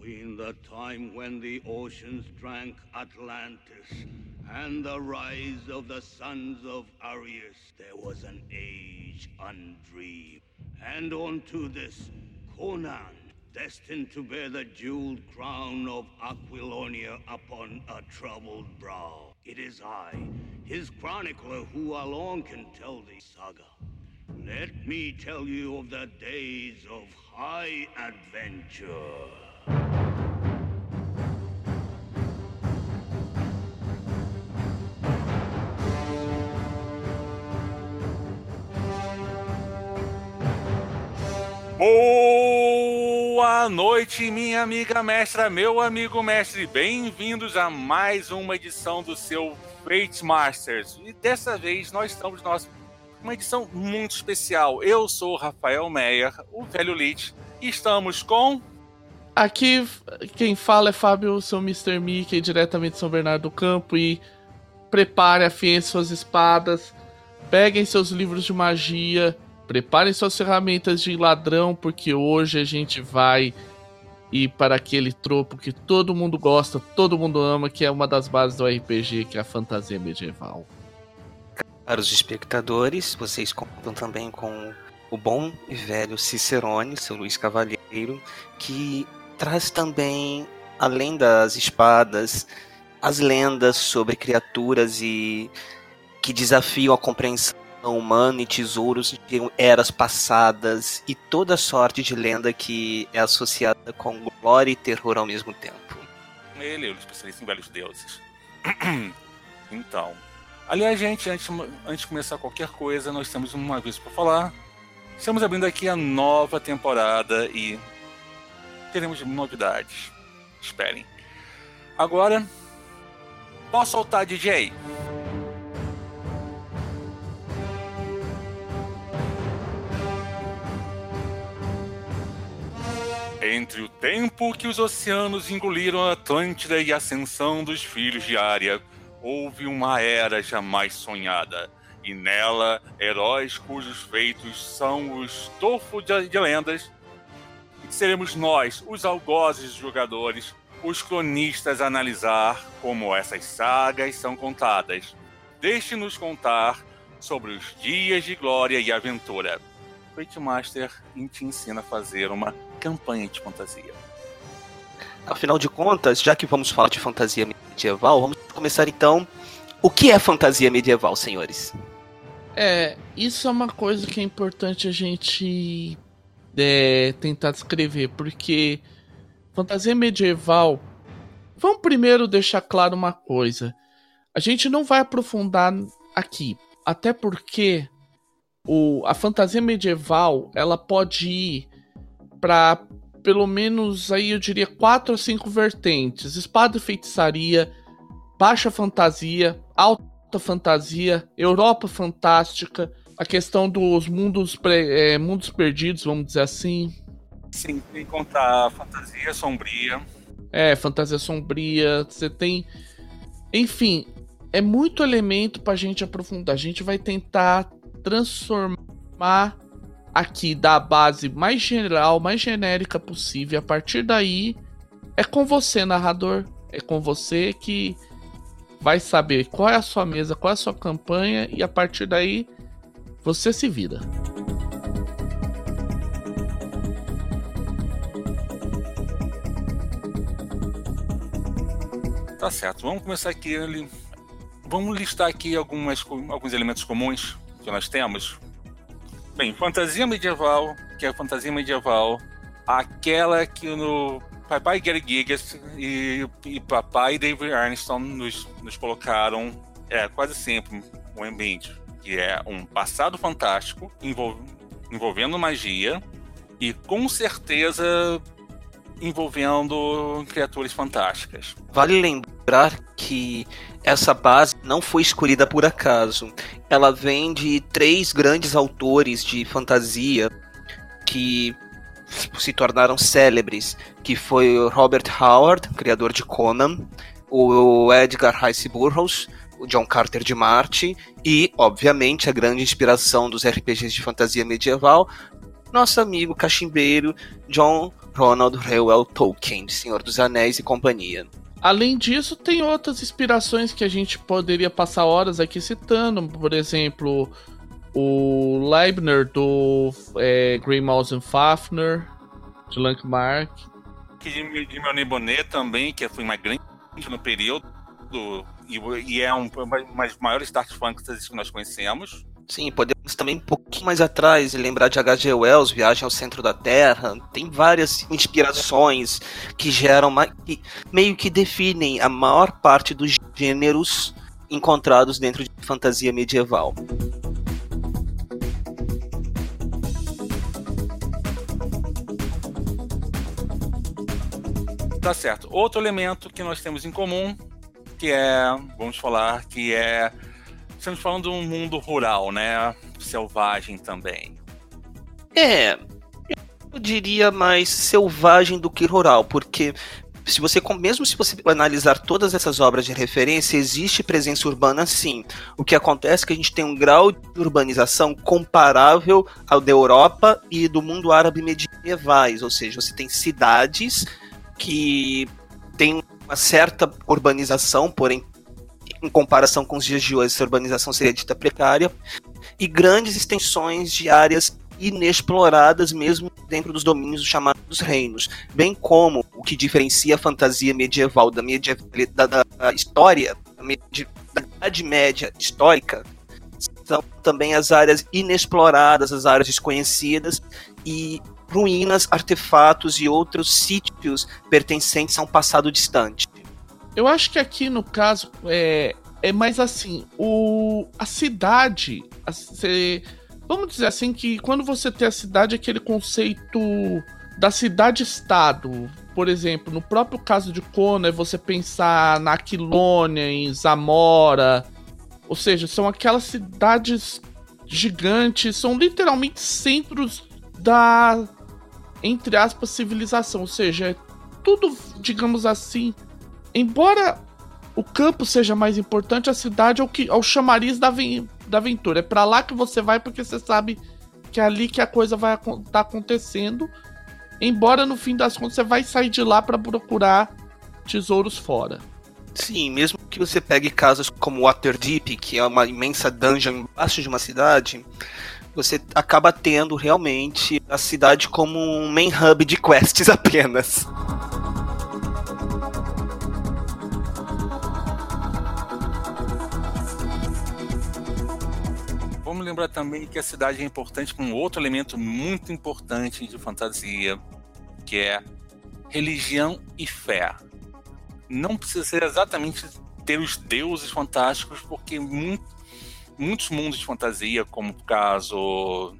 Between the time when the oceans drank Atlantis and the rise of the sons of Arius, there was an age undreamed. And unto this, Conan, destined to bear the jeweled crown of Aquilonia upon a troubled brow. It is I, his chronicler, who alone can tell the saga. Let me tell you of the days of high adventure. Boa noite, minha amiga mestra, meu amigo mestre. Bem-vindos a mais uma edição do seu Fate Masters. E dessa vez nós estamos nós uma edição muito especial. Eu sou o Rafael Meyer, o velho Lich, e estamos com Aqui quem fala é Fábio, seu Mr. Mickey, diretamente de São Bernardo do Campo e prepare, afiem suas espadas, peguem seus livros de magia, preparem suas ferramentas de ladrão, porque hoje a gente vai ir para aquele tropo que todo mundo gosta, todo mundo ama, que é uma das bases do RPG, que é a fantasia medieval. Caros espectadores, vocês contam também com o bom e velho Cicerone, seu Luiz Cavalheiro, que traz também, além das espadas, as lendas sobre criaturas e que desafiam a compreensão humana e tesouros de eras passadas e toda sorte de lenda que é associada com glória e terror ao mesmo tempo. ele, o especialista em velhos deuses. então, aliás, gente, antes, antes de começar qualquer coisa, nós temos um aviso para falar. Estamos abrindo aqui a nova temporada e teremos novidades. Esperem. Agora, posso soltar, DJ? Entre o tempo que os oceanos engoliram a Atlântida e a ascensão dos filhos de Ária, houve uma era jamais sonhada, e nela heróis cujos feitos são o estofo de, de lendas. E seremos nós, os algozes jogadores, os cronistas a analisar como essas sagas são contadas. Deixe-nos contar sobre os dias de glória e aventura. Fate Master te ensina a fazer uma campanha de fantasia. Afinal de contas, já que vamos falar de fantasia medieval, vamos começar então. O que é fantasia medieval, senhores? É, isso é uma coisa que é importante a gente é, tentar descrever, porque fantasia medieval. Vamos primeiro deixar claro uma coisa. A gente não vai aprofundar aqui, até porque o, a fantasia medieval ela pode ir para pelo menos aí eu diria quatro ou cinco vertentes: espada e feitiçaria, baixa fantasia, alta fantasia, Europa fantástica, a questão dos mundos, é, mundos perdidos, vamos dizer assim. Sim, tem contar a fantasia sombria. É, fantasia sombria. Você tem. Enfim, é muito elemento pra gente aprofundar. A gente vai tentar transformar aqui da base mais geral, mais genérica possível. A partir daí, é com você, narrador. É com você que vai saber qual é a sua mesa, qual é a sua campanha, e a partir daí você se vira. Tá certo, vamos começar aqui. Vamos listar aqui algumas, alguns elementos comuns que nós temos Bem, fantasia medieval, que é a fantasia medieval, aquela que no Papai Gary Gigas e, e Papai David Armstrong nos, nos colocaram é, quase sempre um ambiente que é um passado fantástico envolvendo magia e com certeza envolvendo criaturas fantásticas. Vale lembrar que essa base não foi escolhida por acaso. Ela vem de três grandes autores de fantasia que se tornaram célebres, que foi o Robert Howard, criador de Conan, o Edgar Rice Burroughs, o John Carter de Marte e, obviamente, a grande inspiração dos RPGs de fantasia medieval, nosso amigo cachimbeiro John Ronald Reuel Tolkien, Senhor dos Anéis e companhia. Além disso, tem outras inspirações que a gente poderia passar horas aqui citando, por exemplo, o Leibner do é, and Fafner, de Lankmark. De, de Melanie Bonnet também, que foi uma grande no período, e, e é um, uma das maiores Dark Fantasies que nós conhecemos. Sim, podemos também um pouquinho mais atrás lembrar de H.G. Wells, Viagem ao Centro da Terra. Tem várias inspirações que geram, que meio que definem a maior parte dos gêneros encontrados dentro de fantasia medieval. Tá certo. Outro elemento que nós temos em comum, que é, vamos falar, que é Estamos falando de um mundo rural, né? Selvagem também. É, eu diria mais selvagem do que rural, porque se você mesmo se você analisar todas essas obras de referência, existe presença urbana sim. O que acontece é que a gente tem um grau de urbanização comparável ao da Europa e do mundo árabe medievais, ou seja, você tem cidades que têm uma certa urbanização, porém em comparação com os dias de hoje, essa urbanização seria dita precária, e grandes extensões de áreas inexploradas mesmo dentro dos domínios chamados reinos, bem como o que diferencia a fantasia medieval da, medieval, da, da história, da, da Idade Média histórica, são também as áreas inexploradas, as áreas desconhecidas e ruínas, artefatos e outros sítios pertencentes a um passado distante. Eu acho que aqui no caso é, é mais assim, o, a cidade, a, cê, vamos dizer assim que quando você tem a cidade, aquele conceito da cidade-estado, por exemplo, no próprio caso de Kona, é você pensar na Aquilônia, em Zamora, ou seja, são aquelas cidades gigantes, são literalmente centros da, entre aspas, civilização, ou seja, é tudo, digamos assim, embora o campo seja mais importante, a cidade é o, que, é o chamariz da, da aventura. É para lá que você vai porque você sabe que é ali que a coisa vai estar tá acontecendo. Embora no fim das contas você vai sair de lá para procurar tesouros fora. Sim, mesmo que você pegue casas como Waterdeep, que é uma imensa dungeon embaixo de uma cidade, você acaba tendo realmente a cidade como um main hub de quests apenas. Vamos lembrar também que a cidade é importante com outro elemento muito importante de fantasia, que é religião e fé. Não precisa ser exatamente ter os deuses fantásticos, porque muito, muitos mundos de fantasia, como o caso.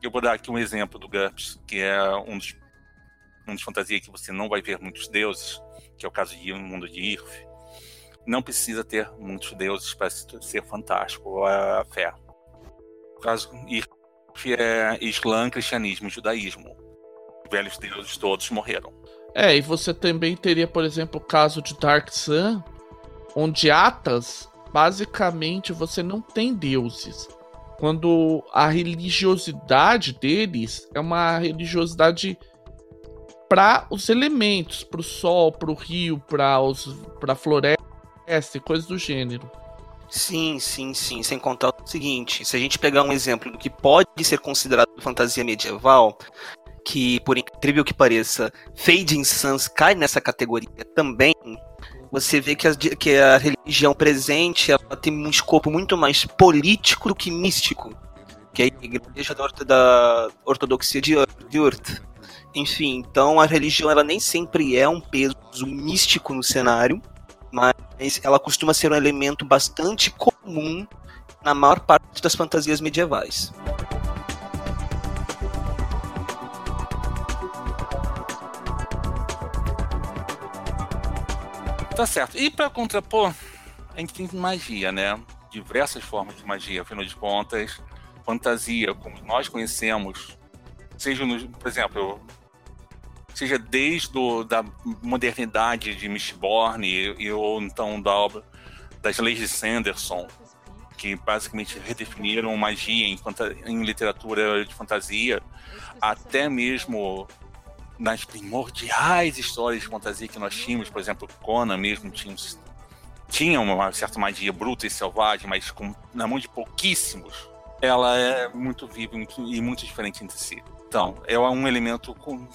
Eu vou dar aqui um exemplo do GURPS, que é um dos mundos de fantasia que você não vai ver muitos deuses, que é o caso um mundo de IRF. Não precisa ter muitos deuses para ser fantástico a fé caso, é Islã, cristianismo e judaísmo. Velhos deuses todos morreram. É, e você também teria, por exemplo, o caso de Dark Sun, onde Atas, basicamente, você não tem deuses. Quando a religiosidade deles é uma religiosidade para os elementos, para o sol, para o rio, para a floresta e coisas do gênero. Sim, sim, sim. Sem contar o seguinte: se a gente pegar um exemplo do que pode ser considerado fantasia medieval, que por incrível que pareça, Fading Suns cai nessa categoria também. Você vê que a, que a religião presente ela tem um escopo muito mais político do que místico, que é a igreja da, ortodoxia de, de Urt. Enfim, então a religião ela nem sempre é um peso místico no cenário, mas ela costuma ser um elemento bastante comum na maior parte das fantasias medievais. Tá certo. E para contrapor, a gente tem magia, né? Diversas formas de magia, afinal de contas, fantasia, como nós conhecemos, seja, por exemplo, seja desde o, da modernidade de Mistborn e, ou então da obra das leis de Sanderson, que basicamente redefiniram magia em, em literatura de fantasia, até mesmo nas primordiais histórias de fantasia que nós tínhamos, por exemplo, Conan mesmo tinha, tinha uma certa magia bruta e selvagem, mas com, na mão de pouquíssimos, ela é muito viva e muito diferente entre si. Então, é um elemento com,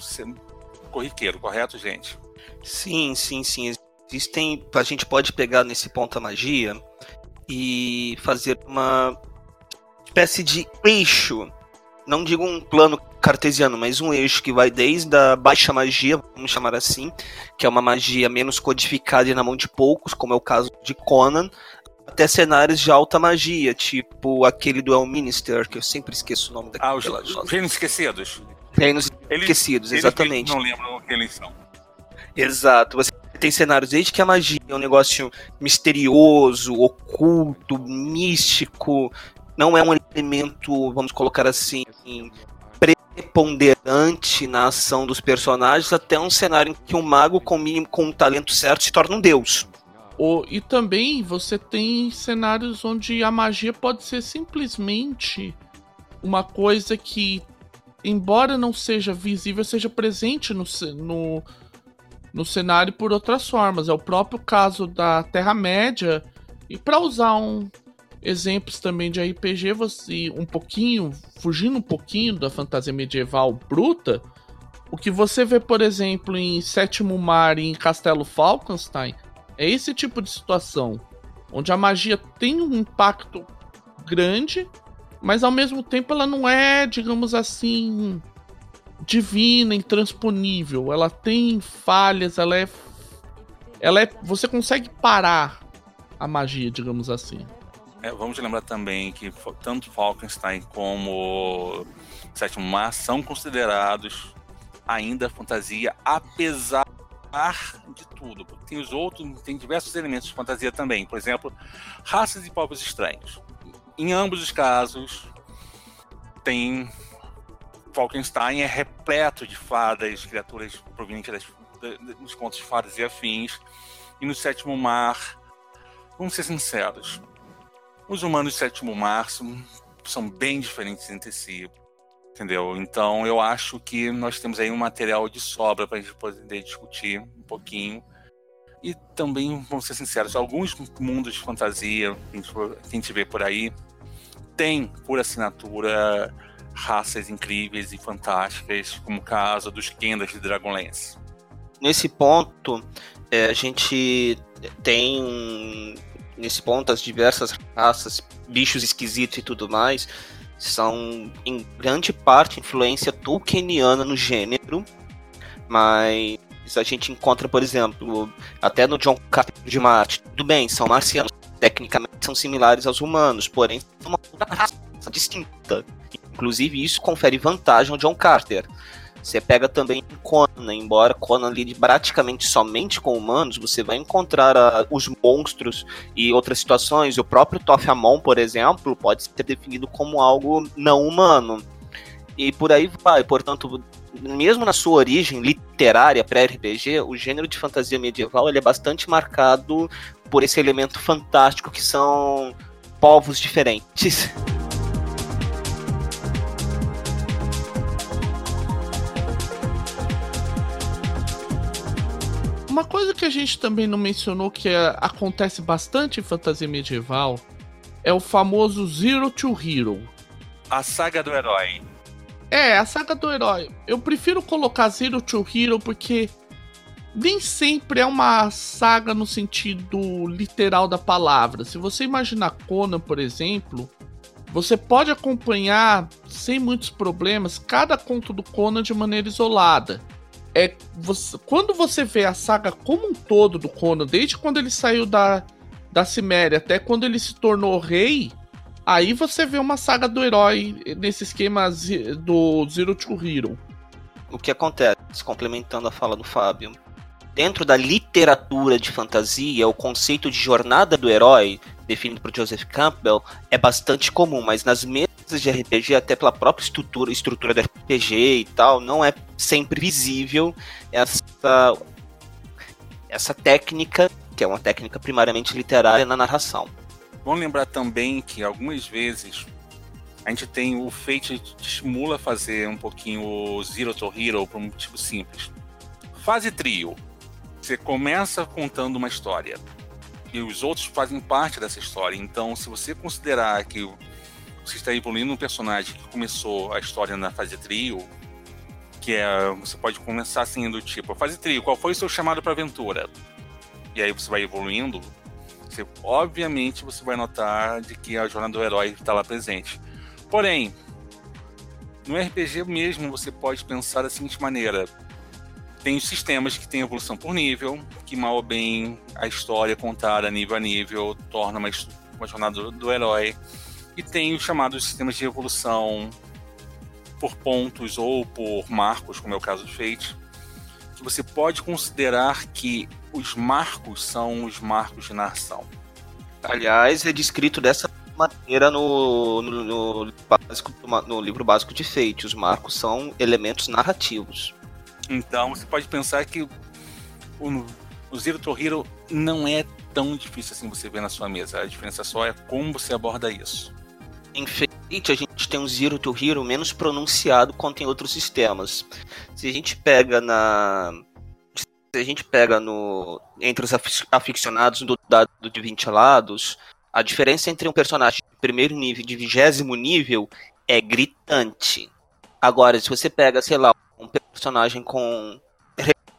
corriqueiro, correto, gente? Sim, sim, sim. Existem. A gente pode pegar nesse ponto a magia e fazer uma espécie de eixo. Não digo um plano cartesiano, mas um eixo que vai desde a baixa magia, vamos chamar assim, que é uma magia menos codificada e na mão de poucos, como é o caso de Conan, até cenários de alta magia, tipo aquele do Elminster, que eu sempre esqueço o nome daquele. Ah, os, os Reinos Esquecidos. Reinos eles, Esquecidos, exatamente. Eles não lembram o que eles são. Exato. Você tem cenários desde que a magia é um negócio misterioso, oculto, místico, não é um elemento, vamos colocar assim, preponderante na ação dos personagens, até um cenário em que um mago com, com um talento certo se torna um deus. O, e também você tem cenários onde a magia pode ser simplesmente uma coisa que, embora não seja visível, seja presente no, no, no cenário por outras formas. É o próprio caso da Terra-média. E para usar um exemplos também de RPG, você um pouquinho, fugindo um pouquinho da fantasia medieval bruta, o que você vê, por exemplo, em Sétimo Mar e em Castelo Falkenstein é esse tipo de situação, onde a magia tem um impacto grande, mas ao mesmo tempo ela não é, digamos assim, divina, intransponível. Ela tem falhas, ela é ela é você consegue parar a magia, digamos assim. É, vamos lembrar também que tanto Falkenstein como Sétimo Mar são considerados ainda fantasia, apesar de tudo. Tem os outros, tem diversos elementos de fantasia também. Por exemplo, raças e povos estranhos. Em ambos os casos, tem Falkenstein é repleto de fadas, criaturas provenientes das, dos contos de fadas e afins. E no Sétimo Mar, vamos ser sinceros, os humanos do Sétimo Mar são bem diferentes entre si entendeu? Então eu acho que nós temos aí um material de sobra para a gente poder discutir um pouquinho. E também, vamos ser sinceros, alguns mundos de fantasia que a gente vê por aí tem por assinatura raças incríveis e fantásticas, como o caso dos Kendas de Dragonlance. Nesse ponto, é, a gente tem nesse ponto as diversas raças, bichos esquisitos e tudo mais, são em grande parte influência tolkieniana no gênero, mas a gente encontra, por exemplo, até no John Carter de Marte, tudo bem, são marcianos, tecnicamente são similares aos humanos, porém são uma raça distinta. Inclusive isso confere vantagem ao John Carter. Você pega também Conan, embora Conan lide praticamente somente com humanos, você vai encontrar uh, os monstros e outras situações. O próprio Tofamon, por exemplo, pode ser definido como algo não humano. E por aí vai. Portanto, mesmo na sua origem literária pré-RPG, o gênero de fantasia medieval ele é bastante marcado por esse elemento fantástico que são povos diferentes. Uma coisa que a gente também não mencionou que é, acontece bastante em fantasia medieval é o famoso Zero to Hero. A saga do herói. É, a saga do herói. Eu prefiro colocar Zero to Hero porque nem sempre é uma saga no sentido literal da palavra. Se você imaginar Conan, por exemplo, você pode acompanhar sem muitos problemas cada conto do Conan de maneira isolada é você, quando você vê a saga como um todo do Conan, desde quando ele saiu da, da Ciméria até quando ele se tornou rei, aí você vê uma saga do herói nesse esquema do Zero to Hero. O que acontece, complementando a fala do Fábio, dentro da literatura de fantasia, o conceito de jornada do herói, definido por Joseph Campbell, é bastante comum, mas nas mesmas de RPG, até pela própria estrutura, estrutura do RPG e tal, não é sempre visível essa, essa técnica, que é uma técnica primariamente literária na narração. Vamos lembrar também que algumas vezes a gente tem o Fate te estimula fazer um pouquinho o Zero to Hero por um motivo simples. Fase trio. Você começa contando uma história e os outros fazem parte dessa história. Então, se você considerar que você está evoluindo um personagem que começou a história na fase trio, que é você pode começar assim do tipo, fase trio, qual foi o seu chamado para aventura? E aí você vai evoluindo, você, obviamente você vai notar de que a jornada do herói está lá presente. Porém, no RPG mesmo você pode pensar da seguinte maneira: tem sistemas que têm evolução por nível, que mal ou bem a história contada nível a nível torna uma, uma jornada do, do herói. E tem os chamados sistemas de evolução por pontos ou por marcos, como é o caso do Fate, que você pode considerar que os marcos são os marcos de narração. Aliás, é descrito dessa maneira no, no, no, básico, no livro básico de Fate. Os marcos são elementos narrativos. Então você pode pensar que o, o Zero to Hero não é tão difícil assim você ver na sua mesa. A diferença só é como você aborda isso. Em Fate a gente tem um Zero to Hero menos pronunciado quanto em outros sistemas. Se a gente pega na se a gente pega no entre os aficionados do dado de 20 lados, a diferença entre um personagem de primeiro nível e de vigésimo nível é gritante. Agora, se você pega, sei lá, um personagem com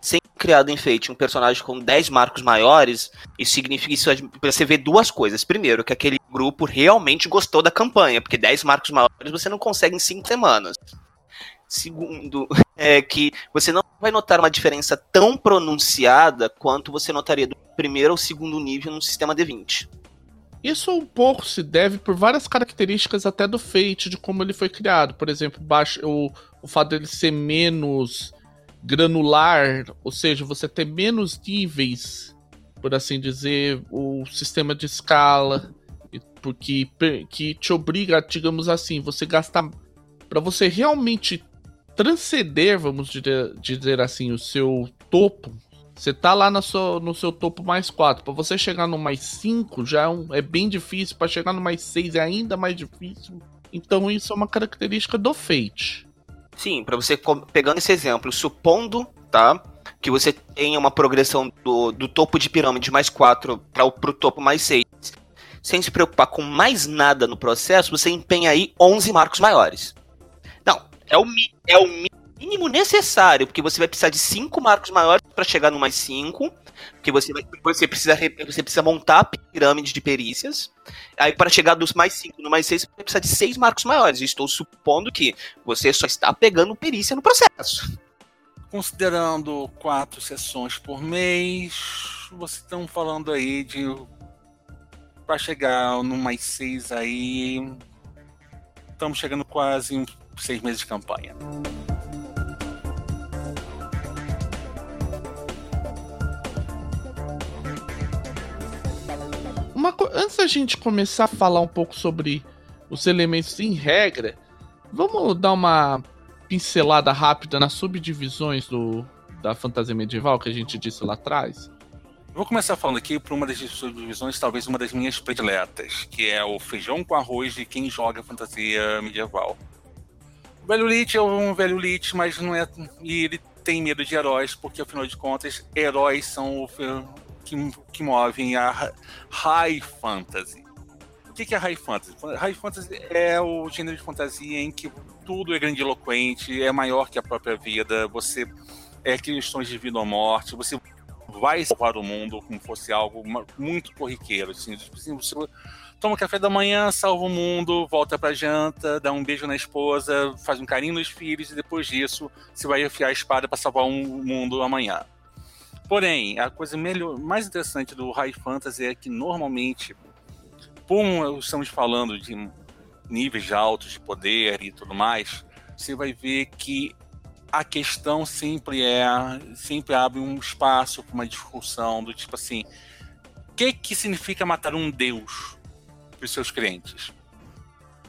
sem criado em Fate, um personagem com 10 marcos maiores, isso significa isso você vê duas coisas. Primeiro, que aquele grupo realmente gostou da campanha, porque 10 marcos maiores você não consegue em 5 semanas. Segundo, é que você não vai notar uma diferença tão pronunciada quanto você notaria do primeiro ao segundo nível no sistema D20. Isso um pouco se deve por várias características até do Fate, de como ele foi criado. Por exemplo, baixo, o, o fato dele ser menos granular, ou seja, você ter menos níveis, por assim dizer, o sistema de escala, porque que te obriga, digamos assim, você gastar para você realmente transcender, vamos dizer, assim, o seu topo você tá lá no seu, no seu topo mais 4. Para você chegar no mais 5 já é, um, é bem difícil. Para chegar no mais 6 é ainda mais difícil. Então isso é uma característica do Fate. Sim, para você pegando esse exemplo, supondo, tá? Que você tenha uma progressão do, do topo de pirâmide mais 4 para o topo mais 6, sem se preocupar com mais nada no processo, você empenha aí 11 marcos maiores. Não, é o, é o mínimo necessário, porque você vai precisar de cinco marcos maiores para chegar no mais cinco, porque você, vai, você, precisa, você precisa montar a pirâmide de perícias. Aí, para chegar dos mais cinco no mais seis, você vai precisar de seis marcos maiores. estou supondo que você só está pegando perícia no processo. Considerando quatro sessões por mês, vocês estão falando aí de. Para chegar no mais seis aí. Estamos chegando quase em seis meses de campanha. Antes da gente começar a falar um pouco sobre os elementos em regra, vamos dar uma pincelada rápida nas subdivisões do, da fantasia medieval que a gente disse lá atrás? Vou começar falando aqui por uma das subdivisões, talvez uma das minhas prediletas, que é o feijão com arroz de quem joga fantasia medieval. O velho Lich é um velho Lich, mas não é. E ele tem medo de heróis, porque afinal de contas, heróis são que, que movem a high fantasy. O que é high fantasy? High fantasy é o gênero de fantasia em que tudo é grandiloquente, é maior que a própria vida, você é questões de vida ou morte, você vai salvar o mundo como fosse algo muito corriqueiro. Assim, tipo assim, você toma café da manhã, salva o mundo, volta pra janta, dá um beijo na esposa, faz um carinho nos filhos e depois disso você vai afiar a espada para salvar o mundo amanhã. Porém, a coisa melhor, mais interessante do High Fantasy é que normalmente, como estamos falando de níveis altos de poder e tudo mais, você vai ver que a questão sempre é, sempre abre um espaço para uma discussão do tipo assim, o que que significa matar um deus para os seus clientes?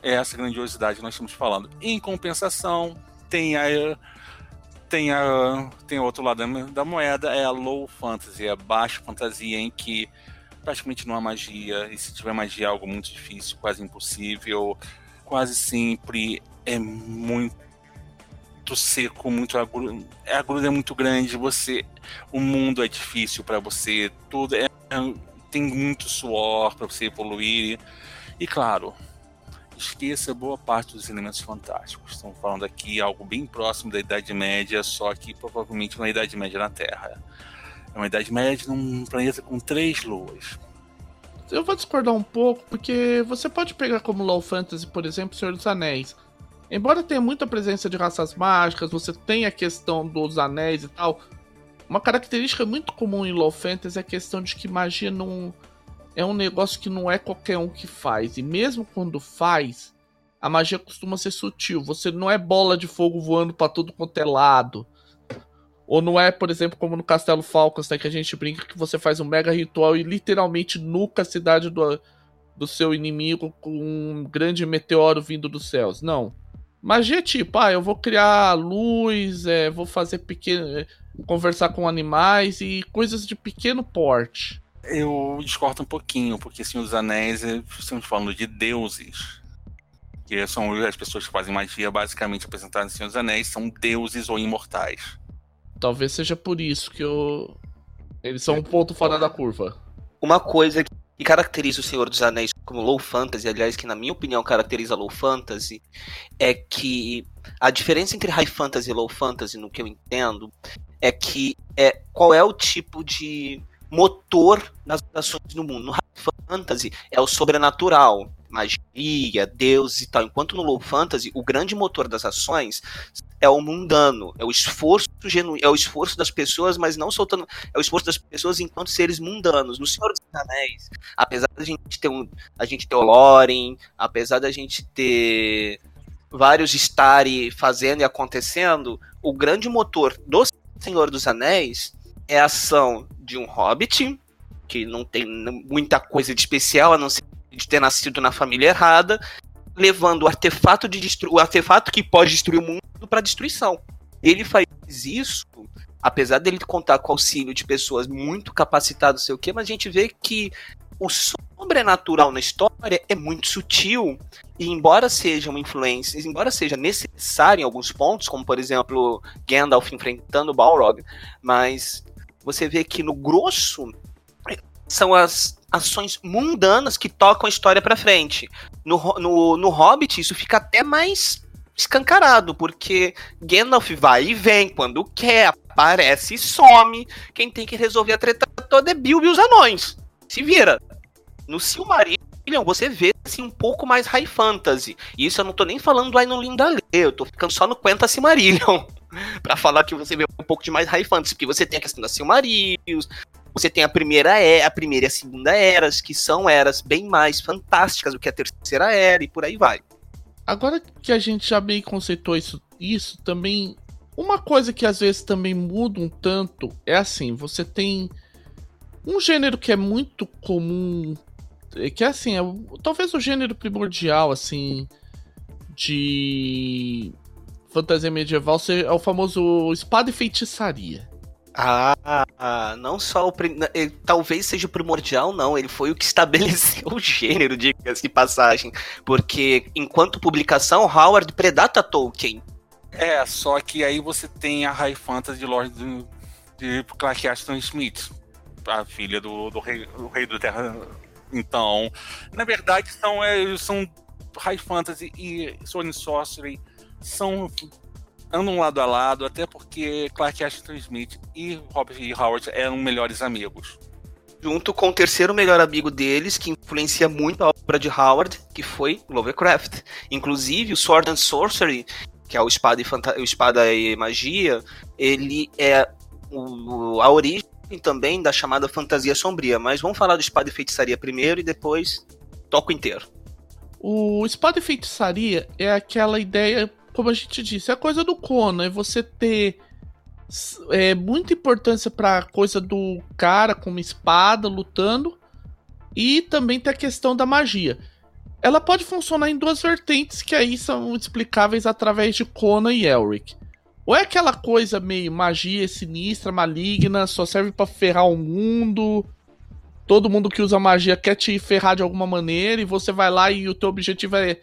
É essa grandiosidade que nós estamos falando. Em compensação, tem a tem, a, tem outro lado da moeda, é a low fantasy, a baixa fantasia em que praticamente não há magia, e se tiver magia é algo muito difícil, quase impossível. quase sempre é muito seco, muito agru... a agruda é muito grande, você o mundo é difícil para você, tudo é tem muito suor para você evoluir. E claro, esqueça boa parte dos elementos fantásticos. Estamos falando aqui algo bem próximo da Idade Média, só que provavelmente na Idade Média na Terra. É uma Idade Média num planeta com três luas. Eu vou discordar um pouco, porque você pode pegar como Low Fantasy, por exemplo, Senhor dos Anéis. Embora tenha muita presença de raças mágicas, você tem a questão dos anéis e tal. Uma característica muito comum em Low Fantasy é a questão de que magia não é um negócio que não é qualquer um que faz. E mesmo quando faz, a magia costuma ser sutil. Você não é bola de fogo voando para todo quanto é lado. Ou não é, por exemplo, como no Castelo Falcons, né, que a gente brinca que você faz um mega ritual e literalmente nuca a cidade do, do seu inimigo com um grande meteoro vindo dos céus. Não. Magia é tipo, ah, eu vou criar luz, é, vou fazer pequeno. Conversar com animais e coisas de pequeno porte. Eu discordo um pouquinho, porque Senhor dos Anéis, é, estamos falando de deuses. Que são as pessoas que fazem magia, basicamente apresentadas em Senhor dos Anéis, são deuses ou imortais. Talvez seja por isso que eu... eles são um ponto fora da curva. Uma coisa que caracteriza o Senhor dos Anéis como low fantasy, aliás, que na minha opinião caracteriza low fantasy, é que a diferença entre high fantasy e low fantasy, no que eu entendo, é que é qual é o tipo de motor das ações no mundo. No high fantasy é o sobrenatural, magia, deus e tal. Enquanto no low fantasy, o grande motor das ações é o mundano, é o esforço genuíno, é o esforço das pessoas, mas não soltando, é o esforço das pessoas enquanto seres mundanos. No Senhor dos Anéis, apesar da gente ter um, a gente ter o Loren, apesar da gente ter vários estarem fazendo e acontecendo, o grande motor do Senhor dos Anéis é a ação de um hobbit, que não tem muita coisa de especial, a não ser de ter nascido na família errada, levando o artefato de o artefato que pode destruir o mundo para destruição. Ele faz isso, apesar dele contar com o auxílio de pessoas muito capacitadas, sei o quê, mas a gente vê que o sobrenatural na história é muito sutil e embora seja uma influência, embora seja necessário em alguns pontos, como por exemplo Gandalf enfrentando Balrog, mas você vê que no grosso são as ações mundanas que tocam a história para frente. No, no, no Hobbit, isso fica até mais escancarado, porque Gandalf vai e vem quando quer, aparece e some. Quem tem que resolver a treta toda é Bilbo e os anões. Se vira. No Silmarillion, você vê assim, um pouco mais high fantasy. E isso eu não tô nem falando do Aino Lindale, eu tô ficando só no Quenta Silmarillion. pra falar que você vê um pouco de mais high fantasy, porque você tem a questão da Silmarillion, você tem a primeira era, a primeira e a segunda eras, que são eras bem mais fantásticas do que a terceira era, e por aí vai. Agora que a gente já bem conceitou isso, isso também. Uma coisa que às vezes também muda um tanto é assim: você tem um gênero que é muito comum, que é assim, é, talvez o gênero primordial, assim, de fantasia medieval é o famoso espada e feitiçaria. Ah, não só o. Ele, talvez seja o primordial, não. Ele foi o que estabeleceu o gênero, diga-se de passagem. Porque, enquanto publicação, Howard predata Tolkien. É, só que aí você tem a High Fantasy de Lord de Clark Ashton Smith, a filha do, do, rei, do rei do Terra. Então, na verdade, são, é, são High Fantasy e Sword Sorcery são andam lado a lado, até porque Clark Ashton Smith e Robert E. Howard eram melhores amigos. Junto com o terceiro melhor amigo deles, que influencia muito a obra de Howard, que foi Lovecraft. Inclusive, o Sword and Sorcery, que é o Espada e, Fanta o Espada e Magia, ele é o, a origem também da chamada fantasia sombria. Mas vamos falar do Espada e Feitiçaria primeiro e depois toco inteiro. O Espada e Feitiçaria é aquela ideia como a gente disse, é a coisa do Conan, é você ter é, muita importância pra coisa do cara com uma espada lutando e também tem a questão da magia. Ela pode funcionar em duas vertentes que aí são explicáveis através de Conan e Elric. Ou é aquela coisa meio magia sinistra, maligna, só serve para ferrar o mundo. Todo mundo que usa magia quer te ferrar de alguma maneira e você vai lá e o teu objetivo é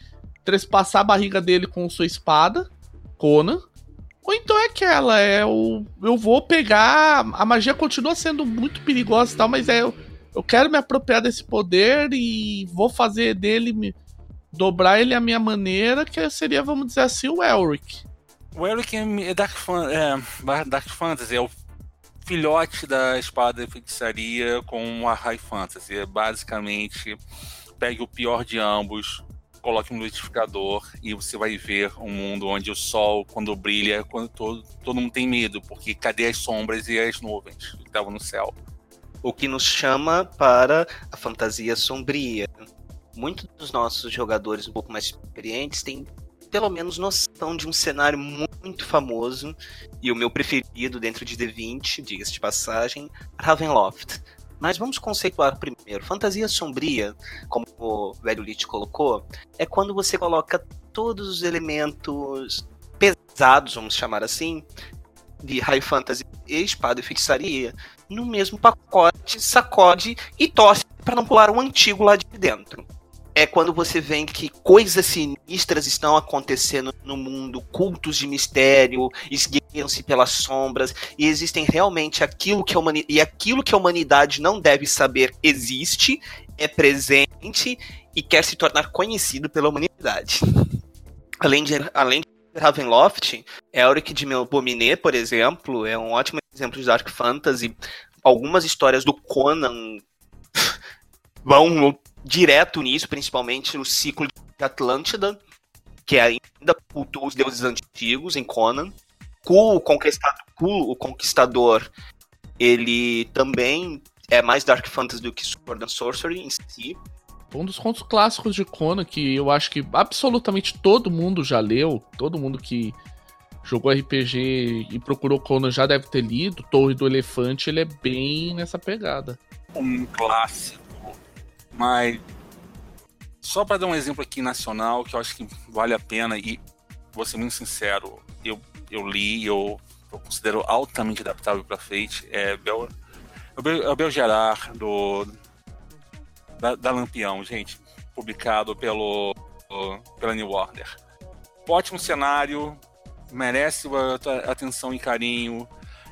trespassar a barriga dele com sua espada, Conan. Ou então é aquela, é o. Eu vou pegar. A magia continua sendo muito perigosa e tal, mas é. Eu quero me apropriar desse poder e vou fazer dele. Me, dobrar ele à minha maneira, que seria, vamos dizer assim, o Elric. O Elric é Dark, Fan, é, Dark Fantasy, é o filhote da espada de feitiçaria com a High Fantasy. É basicamente, pegue o pior de ambos, coloque um liquidificador e você vai ver um mundo onde o sol, quando brilha, quando todo, todo mundo tem medo, porque cadê as sombras e as nuvens que estavam no céu? O que nos chama para a fantasia sombria. Muitos dos nossos jogadores um pouco mais experientes têm pelo menos noção de um cenário muito famoso e o meu preferido dentro de D20, diga-se de passagem, Ravenloft. Mas vamos conceituar primeiro. Fantasia sombria, como o velho Lich colocou, é quando você coloca todos os elementos pesados, vamos chamar assim, de high fantasy e espada e feitiçaria no mesmo pacote, sacode e tosse para não pular um antigo lá de dentro. É quando você vê que coisas sinistras estão acontecendo no mundo, cultos de mistério, esgueiram-se pelas sombras, e existem realmente aquilo que a humanidade. E aquilo que a humanidade não deve saber existe, é presente e quer se tornar conhecido pela humanidade. Além de, além de Ravenloft, Elric de Melpomene, por exemplo, é um ótimo exemplo de Dark Fantasy. Algumas histórias do Conan vão direto nisso, principalmente no ciclo de Atlântida, que ainda cultua os deuses antigos em Conan. Ku, o conquistador, Ku, o conquistador, ele também é mais Dark Fantasy do que Sword and Sorcery em si. Um dos contos clássicos de Conan que eu acho que absolutamente todo mundo já leu, todo mundo que jogou RPG e procurou Conan já deve ter lido, Torre do Elefante, ele é bem nessa pegada. Um clássico, mas só para dar um exemplo aqui nacional que eu acho que vale a pena e vou ser muito sincero, eu, eu li, eu, eu considero altamente adaptável para Fate, é Bel, é o Gerard do da, da Lampião, gente, publicado pelo, pela New Order. Ótimo cenário, merece atenção e carinho.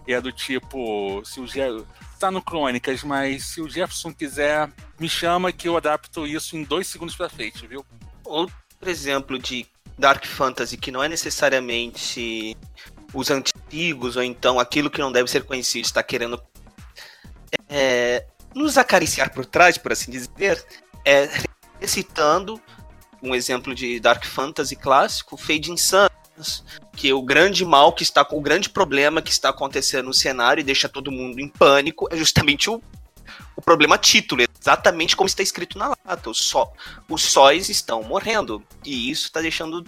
E é do tipo, se o Jeff, tá no Crônicas, mas se o Jefferson quiser, me chama que eu adapto isso em dois segundos para frente, viu? Outro exemplo de Dark Fantasy que não é necessariamente os antigos ou então aquilo que não deve ser conhecido está querendo é, nos acariciar por trás, por assim dizer, é recitando um exemplo de Dark Fantasy clássico, Fade Suns, que o grande mal que está o grande problema que está acontecendo no cenário e deixa todo mundo em pânico é justamente o, o problema título, exatamente como está escrito na lata. Os, só, os sóis estão morrendo. E isso está deixando.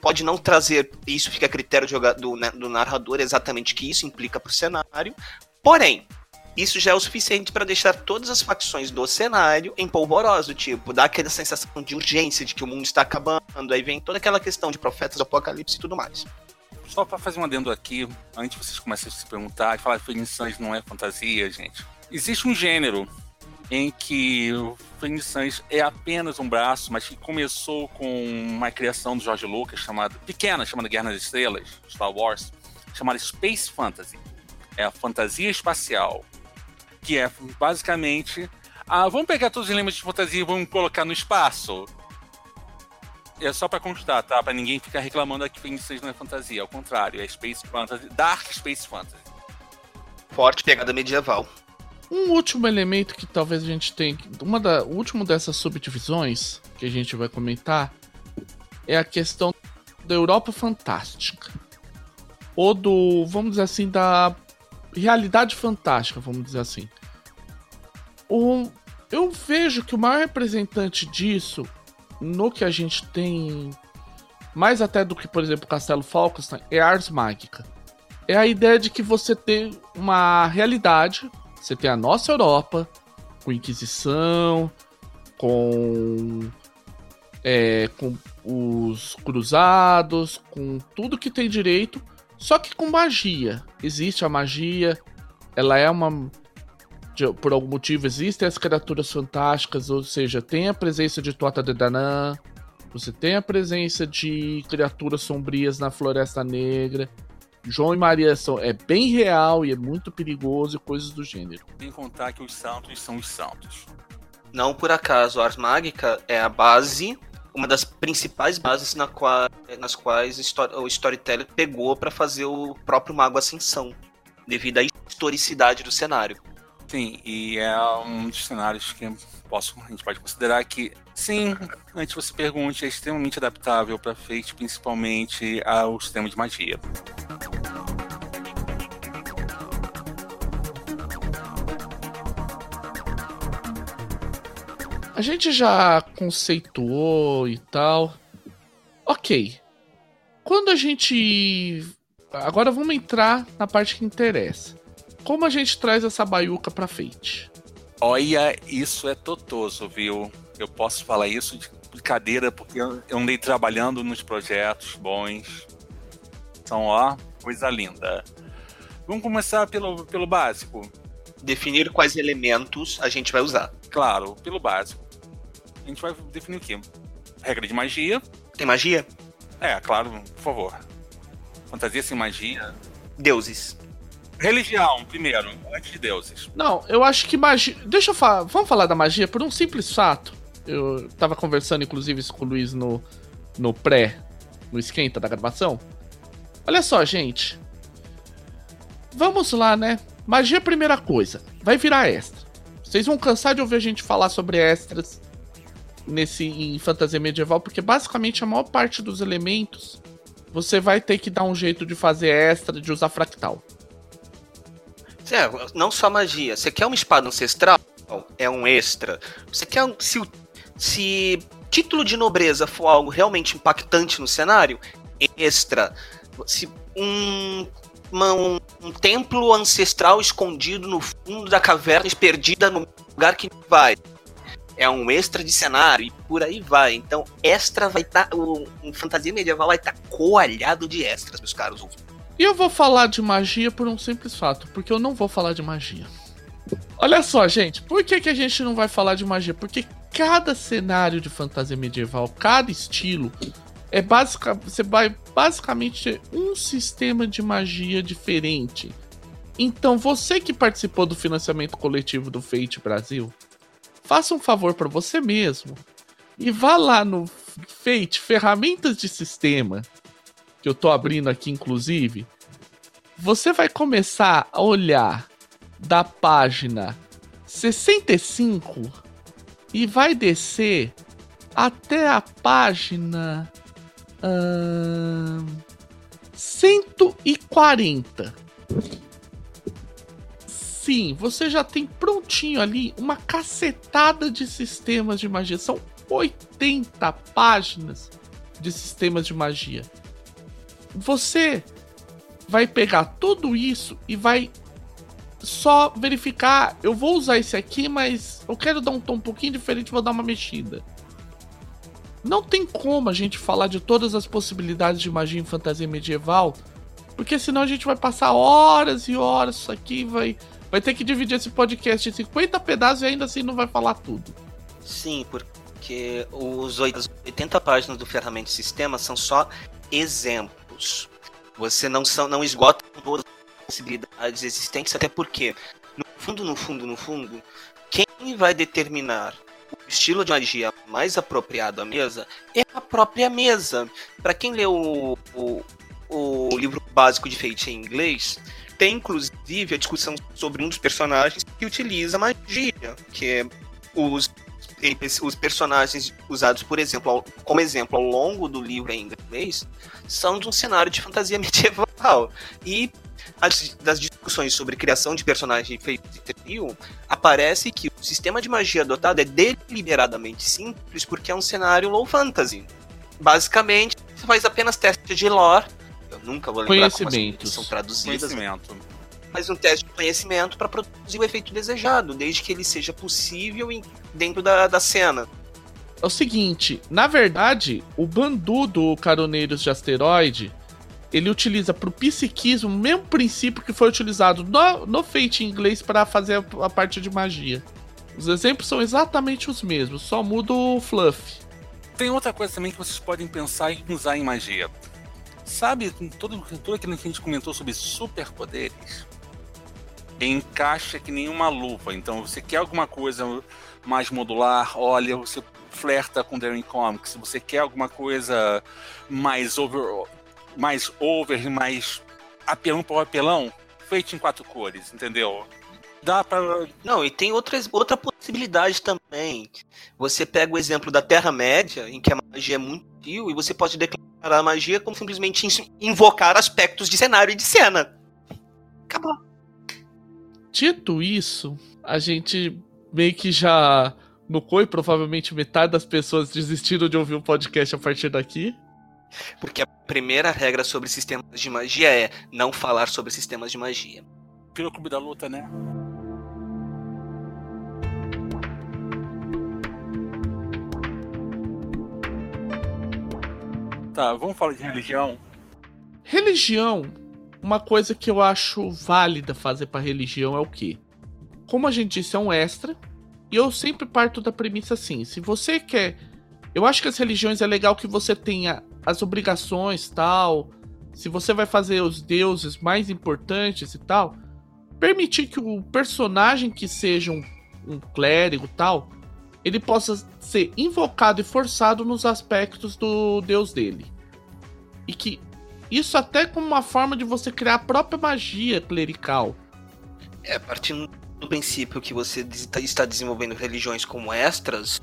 Pode não trazer. Isso fica a critério do, né, do narrador exatamente que isso implica para o cenário. Porém, isso já é o suficiente para deixar todas as facções do cenário em polvorosa, tipo, dá aquela sensação de urgência de que o mundo está acabando, aí vem toda aquela questão de profetas apocalipse e tudo mais. Só para fazer um adendo aqui, antes vocês começarem a se perguntar, falar que Fênix não é fantasia, gente. Existe um gênero em que o Fênix é apenas um braço, mas que começou com uma criação do George Lucas chamada pequena, chamada Guerra nas Estrelas, Star Wars, chamada Space Fantasy. É a fantasia espacial que é basicamente. Ah, vamos pegar todos os elementos de fantasia e vamos colocar no espaço. É só para constar, tá? Para ninguém ficar reclamando que Phoenix não é fantasia. Ao contrário, é Space Fantasy, Dark Space Fantasy. Forte pegada medieval. Um último elemento que talvez a gente tenha. Uma da, o último dessas subdivisões que a gente vai comentar é a questão da Europa Fantástica. Ou do, vamos dizer assim, da realidade fantástica, vamos dizer assim. O, eu vejo que o maior representante disso, no que a gente tem, mais até do que, por exemplo, Castelo Falkenstein, é a Ars Mágica. É a ideia de que você tem uma realidade, você tem a nossa Europa, com Inquisição, com, é, com os cruzados, com tudo que tem direito, só que com magia. Existe a magia, ela é uma. Por algum motivo existem as criaturas fantásticas, ou seja, tem a presença de Tota de Danann, Você tem a presença de criaturas sombrias na Floresta Negra. João e Maria são, é bem real e é muito perigoso e coisas do gênero. Sem contar que os santos são os santos. Não por acaso, a Ars Magica é a base, uma das principais bases na qual, nas quais o storyteller pegou para fazer o próprio Mago Ascensão, devido à historicidade do cenário. Sim, e é um dos cenários que posso, a gente pode considerar que, sim, antes você pergunte, é extremamente adaptável para Fate, principalmente ao sistema de magia. A gente já conceituou e tal. Ok. Quando a gente. Agora vamos entrar na parte que interessa. Como a gente traz essa baiuca pra Fate? Olha, isso é totoso, viu? Eu posso falar isso de brincadeira porque eu andei trabalhando nos projetos bons. São, ó, coisa linda. Vamos começar pelo, pelo básico. Definir quais elementos a gente vai usar. Claro, pelo básico. A gente vai definir o quê? Regra de magia. Tem magia? É, claro, por favor. Fantasia sem magia. Deuses. Religião, primeiro, antes de deuses. Não, eu acho que magia. Deixa eu falar. Vamos falar da magia por um simples fato. Eu tava conversando, inclusive, isso com o Luiz no, no pré, no esquenta da gravação. Olha só, gente. Vamos lá, né? Magia é primeira coisa. Vai virar extra. Vocês vão cansar de ouvir a gente falar sobre extras nesse em fantasia medieval, porque basicamente a maior parte dos elementos você vai ter que dar um jeito de fazer extra, de usar fractal. É, não só magia. Você quer uma espada ancestral? É um extra. Você quer. Se, se título de nobreza for algo realmente impactante no cenário, extra. Se um, uma, um, um, templo ancestral escondido no fundo da caverna, perdida no lugar que vai. É um extra de cenário e por aí vai. Então, extra vai estar. Tá, o, o fantasia medieval vai estar tá coalhado de extras, meus caros ouvintes. E eu vou falar de magia por um simples fato, porque eu não vou falar de magia. Olha só, gente, por que, que a gente não vai falar de magia? Porque cada cenário de fantasia medieval, cada estilo, é basic, você vai basicamente ter um sistema de magia diferente. Então, você que participou do financiamento coletivo do Fate Brasil, faça um favor para você mesmo e vá lá no Fate Ferramentas de Sistema que eu tô abrindo aqui, inclusive, você vai começar a olhar da página 65 e vai descer até a página hum, 140. Sim, você já tem prontinho ali uma cacetada de sistemas de magia. São 80 páginas de sistemas de magia você vai pegar tudo isso e vai só verificar. Eu vou usar esse aqui, mas eu quero dar um tom um pouquinho diferente, vou dar uma mexida. Não tem como a gente falar de todas as possibilidades de magia em fantasia medieval, porque senão a gente vai passar horas e horas isso aqui, vai vai ter que dividir esse podcast em 50 pedaços e ainda assim não vai falar tudo. Sim, porque os 80 páginas do ferramenta sistema são só exemplos você não, não esgota todas as possibilidades existentes, até porque, no fundo, no fundo, no fundo, quem vai determinar o estilo de magia mais apropriado à mesa é a própria mesa. Para quem leu o, o, o, livro básico de Fate em inglês, tem inclusive a discussão sobre um dos personagens que utiliza magia, que é os os personagens usados, por exemplo, como exemplo ao longo do livro em inglês, são de um cenário de fantasia medieval. E as, das discussões sobre criação de personagem feito de trio, aparece que o sistema de magia adotado é deliberadamente simples porque é um cenário low fantasy. Basicamente, você faz apenas teste de lore. Eu nunca vou lembrar como as são traduzidas. Conhecimento faz um teste de conhecimento para produzir o efeito desejado, desde que ele seja possível dentro da, da cena. É o seguinte, na verdade, o Bandu do Caroneiros de Asteroide, ele utiliza para o psiquismo o mesmo princípio que foi utilizado no, no Fate em inglês para fazer a, a, parte de magia. Os exemplos são exatamente os mesmos, só muda o fluff. tem outra coisa também que vocês podem pensar em usar em magia. Sabe, tudo, tudo aquilo que a gente comentou sobre superpoderes encaixa que nem uma luva. Então, você quer alguma coisa mais modular, olha, você flerta com Daring Comics. Se você quer alguma coisa mais over, mais over, mais apelão para o apelão, feito em quatro cores, entendeu? Dá para Não, e tem outras, outra possibilidade também. Você pega o exemplo da Terra-média, em que a magia é muito frio, e você pode declarar a magia como simplesmente invocar aspectos de cenário e de cena. Acabou. Dito isso, a gente meio que já nocou e provavelmente metade das pessoas desistiram de ouvir o podcast a partir daqui. Porque a primeira regra sobre sistemas de magia é não falar sobre sistemas de magia. Pelo clube da luta, né? Tá, vamos falar de religião. Religião uma coisa que eu acho válida fazer para religião é o quê? Como a gente disse, é um extra. E eu sempre parto da premissa assim: se você quer. Eu acho que as religiões é legal que você tenha as obrigações tal. Se você vai fazer os deuses mais importantes e tal, permitir que o personagem que seja um, um clérigo tal, ele possa ser invocado e forçado nos aspectos do deus dele. E que isso até como uma forma de você criar a própria magia clerical. É, partindo do princípio que você está desenvolvendo religiões como extras,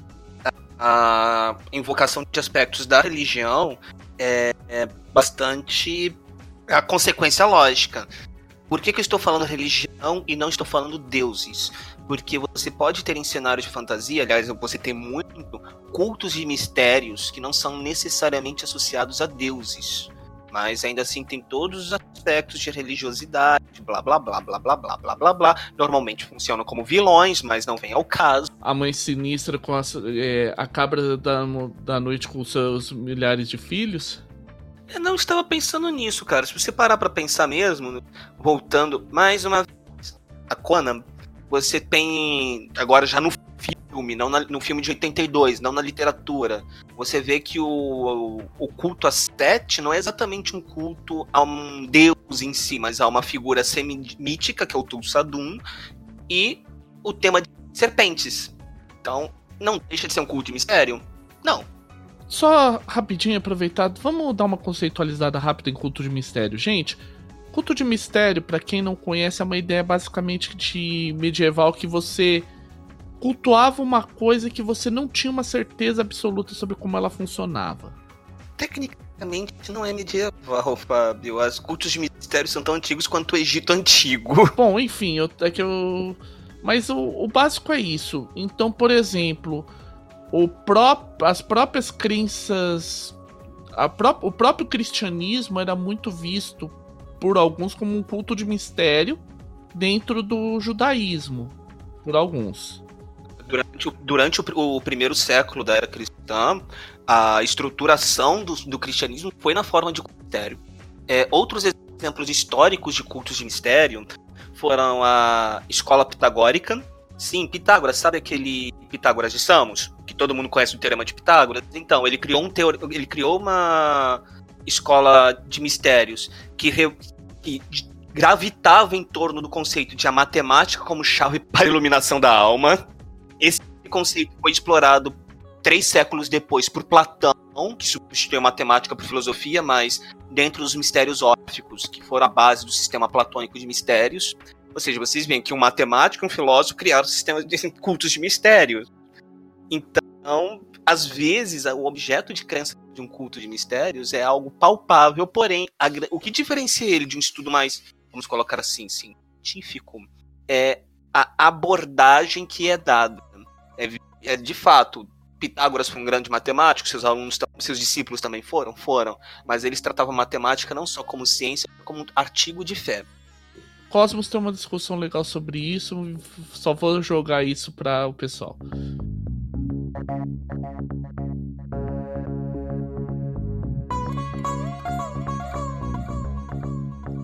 a invocação de aspectos da religião é, é bastante a consequência lógica. Por que, que eu estou falando religião e não estou falando deuses? Porque você pode ter em cenários de fantasia, aliás, você tem muito cultos e mistérios que não são necessariamente associados a deuses. Mas ainda assim tem todos os aspectos de religiosidade, blá blá blá blá blá blá blá blá blá. Normalmente funcionam como vilões, mas não vem ao caso. A mãe sinistra com a, é, a cabra da, da noite com seus milhares de filhos. Eu não estava pensando nisso, cara. Se você parar para pensar mesmo, voltando mais uma vez, a Conan, você tem agora já no filme, não na, no filme de 82, não na literatura. Você vê que o, o culto a Sete não é exatamente um culto a um deus em si, mas a uma figura semi-mítica, que é o Tulsadum, e o tema de serpentes. Então, não deixa de ser um culto de mistério? Não. Só rapidinho aproveitado, vamos dar uma conceitualizada rápida em culto de mistério. Gente, culto de mistério, para quem não conhece, é uma ideia basicamente de medieval que você cultuava uma coisa que você não tinha uma certeza absoluta sobre como ela funcionava. Tecnicamente não é medieval, Fábio. Os cultos de mistério são tão antigos quanto o Egito antigo. Bom, enfim, eu, é que eu. Mas o, o básico é isso. Então, por exemplo, o pró as próprias crenças. Pró o próprio cristianismo era muito visto por alguns como um culto de mistério dentro do judaísmo. Por alguns durante, o, durante o, o, primeiro século da era cristã, a estruturação do, do cristianismo foi na forma de mistério. É, outros exemplos históricos de cultos de mistério foram a escola pitagórica. Sim, Pitágoras, sabe aquele Pitágoras de Samos? Que todo mundo conhece o teorema de Pitágoras? Então, ele criou, um teor... ele criou uma escola de mistérios que, re... que gravitava em torno do conceito de a matemática como chave para a iluminação da alma esse conceito foi explorado três séculos depois por Platão, que substituiu a matemática por filosofia, mas dentro dos mistérios órficos, que foram a base do sistema platônico de mistérios. Ou seja, vocês veem que um matemático e um filósofo criaram sistemas de cultos de mistérios. Então, às vezes, o objeto de crença de um culto de mistérios é algo palpável, porém, a, o que diferencia ele de um estudo mais, vamos colocar assim, científico, é a abordagem que é dada. É, é, de fato, Pitágoras foi um grande matemático, seus alunos, seus discípulos também foram, foram, mas eles tratavam matemática não só como ciência, como artigo de fé. Cosmos tem uma discussão legal sobre isso, só vou jogar isso para o pessoal.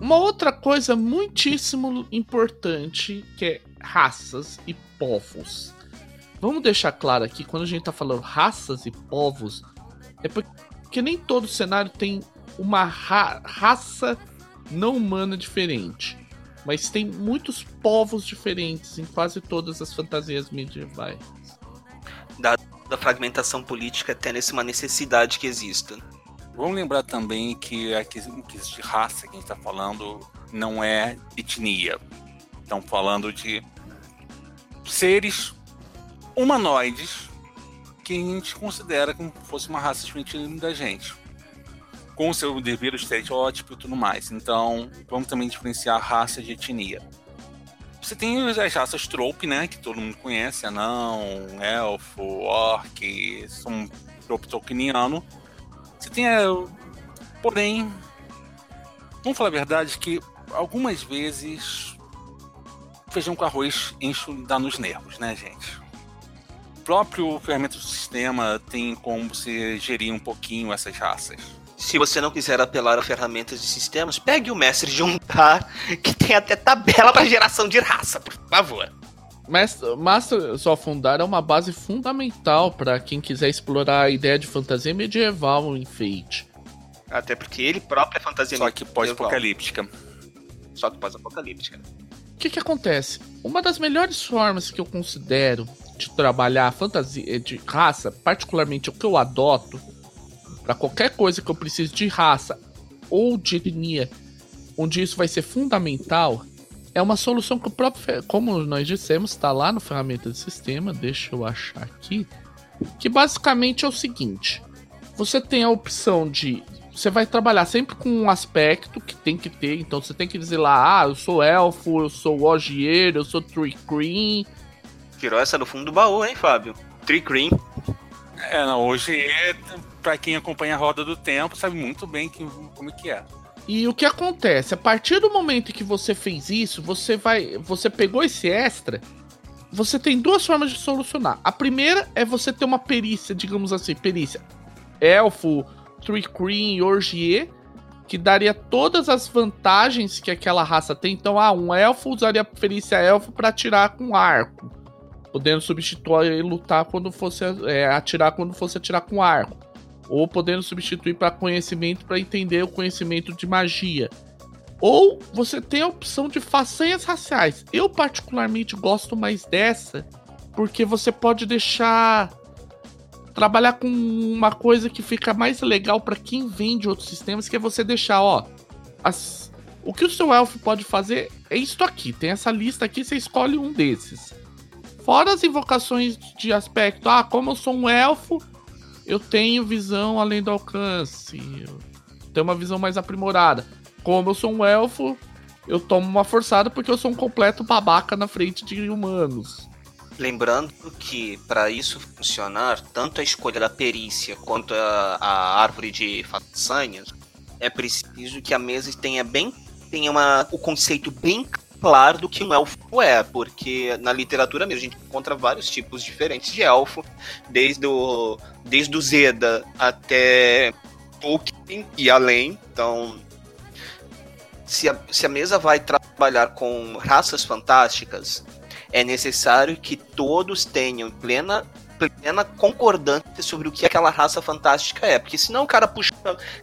Uma outra coisa muitíssimo importante que é raças e povos. Vamos deixar claro aqui, quando a gente tá falando raças e povos, é porque nem todo cenário tem uma ra raça não humana diferente. Mas tem muitos povos diferentes em quase todas as fantasias medievais. Da, da fragmentação política até nessa uma necessidade que exista. Vamos lembrar também que a questão de raça que a gente está falando não é etnia. Estamos falando de seres humanoides que a gente considera como se fosse uma raça diferente da gente. Com o seu devido estereótipo e tudo mais. Então, vamos também diferenciar raça de etnia. Você tem as raças trope, né? Que todo mundo conhece, anão, elfo, orc, são trope tolkieniano você tem. A... Porém, vamos falar a verdade que algumas vezes feijão com arroz enche, dá nos nervos, né, gente? O próprio ferramenta do sistema tem como você gerir um pouquinho essas raças. Se você não quiser apelar a ferramentas de sistemas, pegue o mestre de Juntar, que tem até tabela para geração de raça, por favor. Master, of Fundar é uma base fundamental para quem quiser explorar a ideia de fantasia medieval em Fate. Até porque ele próprio é fantasia Só que pós-apocalíptica. Só que pós-apocalíptica. O que, que acontece? Uma das melhores formas que eu considero de trabalhar fantasia de raça, particularmente o que eu adoto, para qualquer coisa que eu precise de raça ou de etnia, onde isso vai ser fundamental, é uma solução que o próprio, como nós dissemos, está lá no ferramenta de sistema. Deixa eu achar aqui. Que basicamente é o seguinte: você tem a opção de. Você vai trabalhar sempre com um aspecto que tem que ter. Então você tem que dizer lá: ah, eu sou elfo, eu sou Ogier, eu sou Tree Cream. Tirou essa do fundo do baú, hein, Fábio? Tree Cream. É, não, hoje, é, pra quem acompanha a roda do tempo, sabe muito bem que, como é que é. E o que acontece? A partir do momento que você fez isso, você vai. Você pegou esse extra. Você tem duas formas de solucionar. A primeira é você ter uma perícia, digamos assim, perícia Elfo, Tree Cream, Orgier, que daria todas as vantagens que aquela raça tem. Então, ah, um elfo usaria a perícia elfo para atirar com arco, podendo substituir e lutar quando fosse é, atirar quando fosse atirar com arco ou podendo substituir para conhecimento para entender o conhecimento de magia. Ou você tem a opção de façanhas raciais. Eu particularmente gosto mais dessa, porque você pode deixar trabalhar com uma coisa que fica mais legal para quem vem de outros sistemas, que é você deixar, ó, as, o que o seu elfo pode fazer é isto aqui. Tem essa lista aqui, você escolhe um desses. Fora as invocações de aspecto, ah, como eu sou um elfo, eu tenho visão além do alcance. Eu tenho uma visão mais aprimorada. Como eu sou um elfo, eu tomo uma forçada porque eu sou um completo babaca na frente de humanos. Lembrando que para isso funcionar, tanto a escolha da perícia quanto a, a árvore de façanhas, é preciso que a mesa tenha bem tenha uma, o conceito bem claro do que um elfo é, porque na literatura mesmo a gente encontra vários tipos diferentes de elfo, desde o, desde o Zeda até Tolkien e além. Então, se a, se a mesa vai trabalhar com raças fantásticas, é necessário que todos tenham plena plena concordância sobre o que aquela raça fantástica é, porque senão o cara puxa,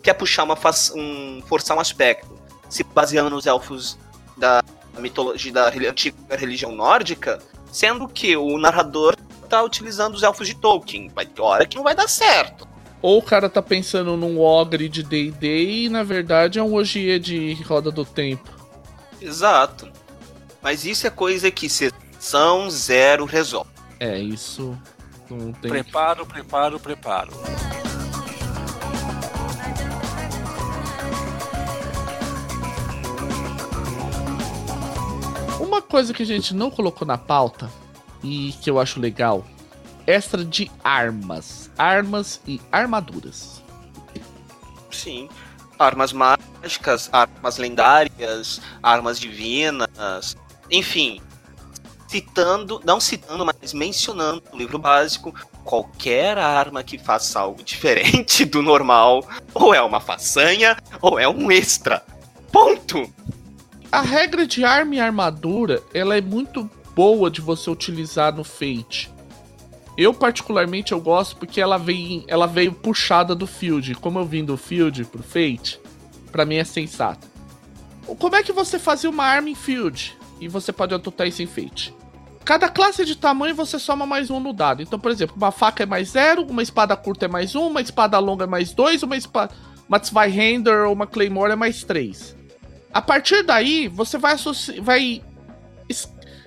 quer puxar uma um forçar um aspecto, se baseando nos elfos da mitologia da antiga religião nórdica, sendo que o narrador tá utilizando os elfos de Tolkien. Vai ter hora que não vai dar certo. Ou o cara tá pensando num ogre de D&D e na verdade é um Ogier de Roda do Tempo. Exato. Mas isso é coisa que sessão zero resolve. É, isso não tem... Preparo, preparo, preparo. Coisa que a gente não colocou na pauta e que eu acho legal, extra de armas, armas e armaduras. Sim, armas mágicas, armas lendárias, armas divinas, enfim, citando, não citando, mas mencionando no livro básico, qualquer arma que faça algo diferente do normal, ou é uma façanha, ou é um extra. Ponto! A regra de arma e armadura, ela é muito boa de você utilizar no Fate. Eu, particularmente, eu gosto porque ela veio, ela veio puxada do Field. Como eu vim do Field pro Fate, pra mim é sensato. Como é que você fazia uma arma em Field? E você pode adotar isso em Fate. Cada classe de tamanho você soma mais um no dado. Então, por exemplo, uma faca é mais zero, uma espada curta é mais um, uma espada longa é mais dois, uma espada. Uma Zweihander ou uma Claymore é mais três. A partir daí, você vai, vai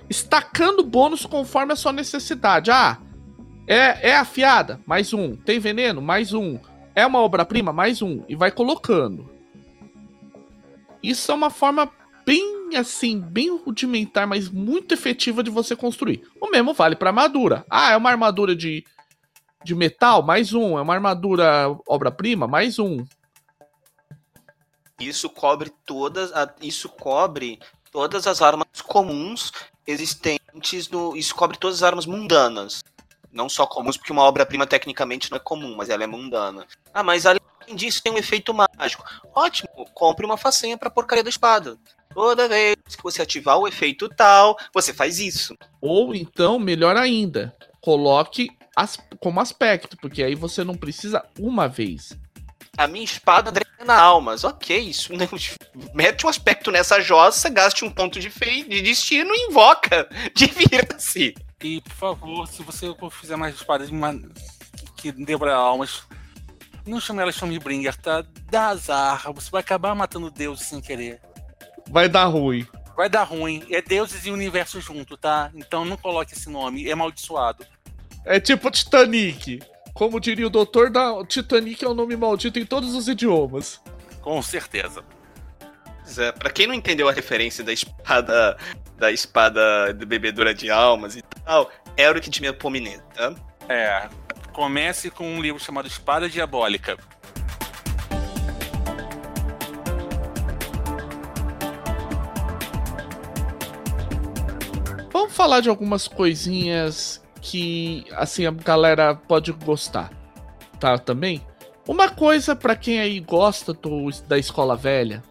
estacando bônus conforme a sua necessidade. Ah, é, é afiada? Mais um. Tem veneno? Mais um. É uma obra-prima? Mais um. E vai colocando. Isso é uma forma bem assim, bem rudimentar, mas muito efetiva de você construir. O mesmo vale para armadura. Ah, é uma armadura de, de metal? Mais um. É uma armadura obra-prima? Mais um. Isso cobre todas, isso cobre todas as armas comuns existentes no, isso cobre todas as armas mundanas. Não só comuns, porque uma obra-prima tecnicamente não é comum, mas ela é mundana. Ah, mas além disso tem um efeito mágico. Ótimo, compre uma façanha pra porcaria da espada. Toda vez que você ativar o efeito tal, você faz isso. Ou então, melhor ainda, coloque as, como aspecto, porque aí você não precisa uma vez. A minha espada drena almas. Ok, isso não... mete um aspecto nessa jossa, gaste um ponto de, fe... de destino e invoca. Divirta-se. E, por favor, se você fizer mais espadas que debra almas, não chame ela Stormbringer, tá? Dá azar. Você vai acabar matando Deus sem querer vai dar ruim. Vai dar ruim. É deuses e universo junto, tá? Então não coloque esse nome, é amaldiçoado. É tipo Titanic. Como diria o doutor, da... Titanic é um nome maldito em todos os idiomas. Com certeza. É, pra quem não entendeu a referência da espada da espada de bebedora de almas e tal, que tinha Pomineta. Tá? É. Comece com um livro chamado Espada Diabólica. Vamos falar de algumas coisinhas que assim a galera pode gostar, tá? Também. Uma coisa para quem aí gosta do, da escola velha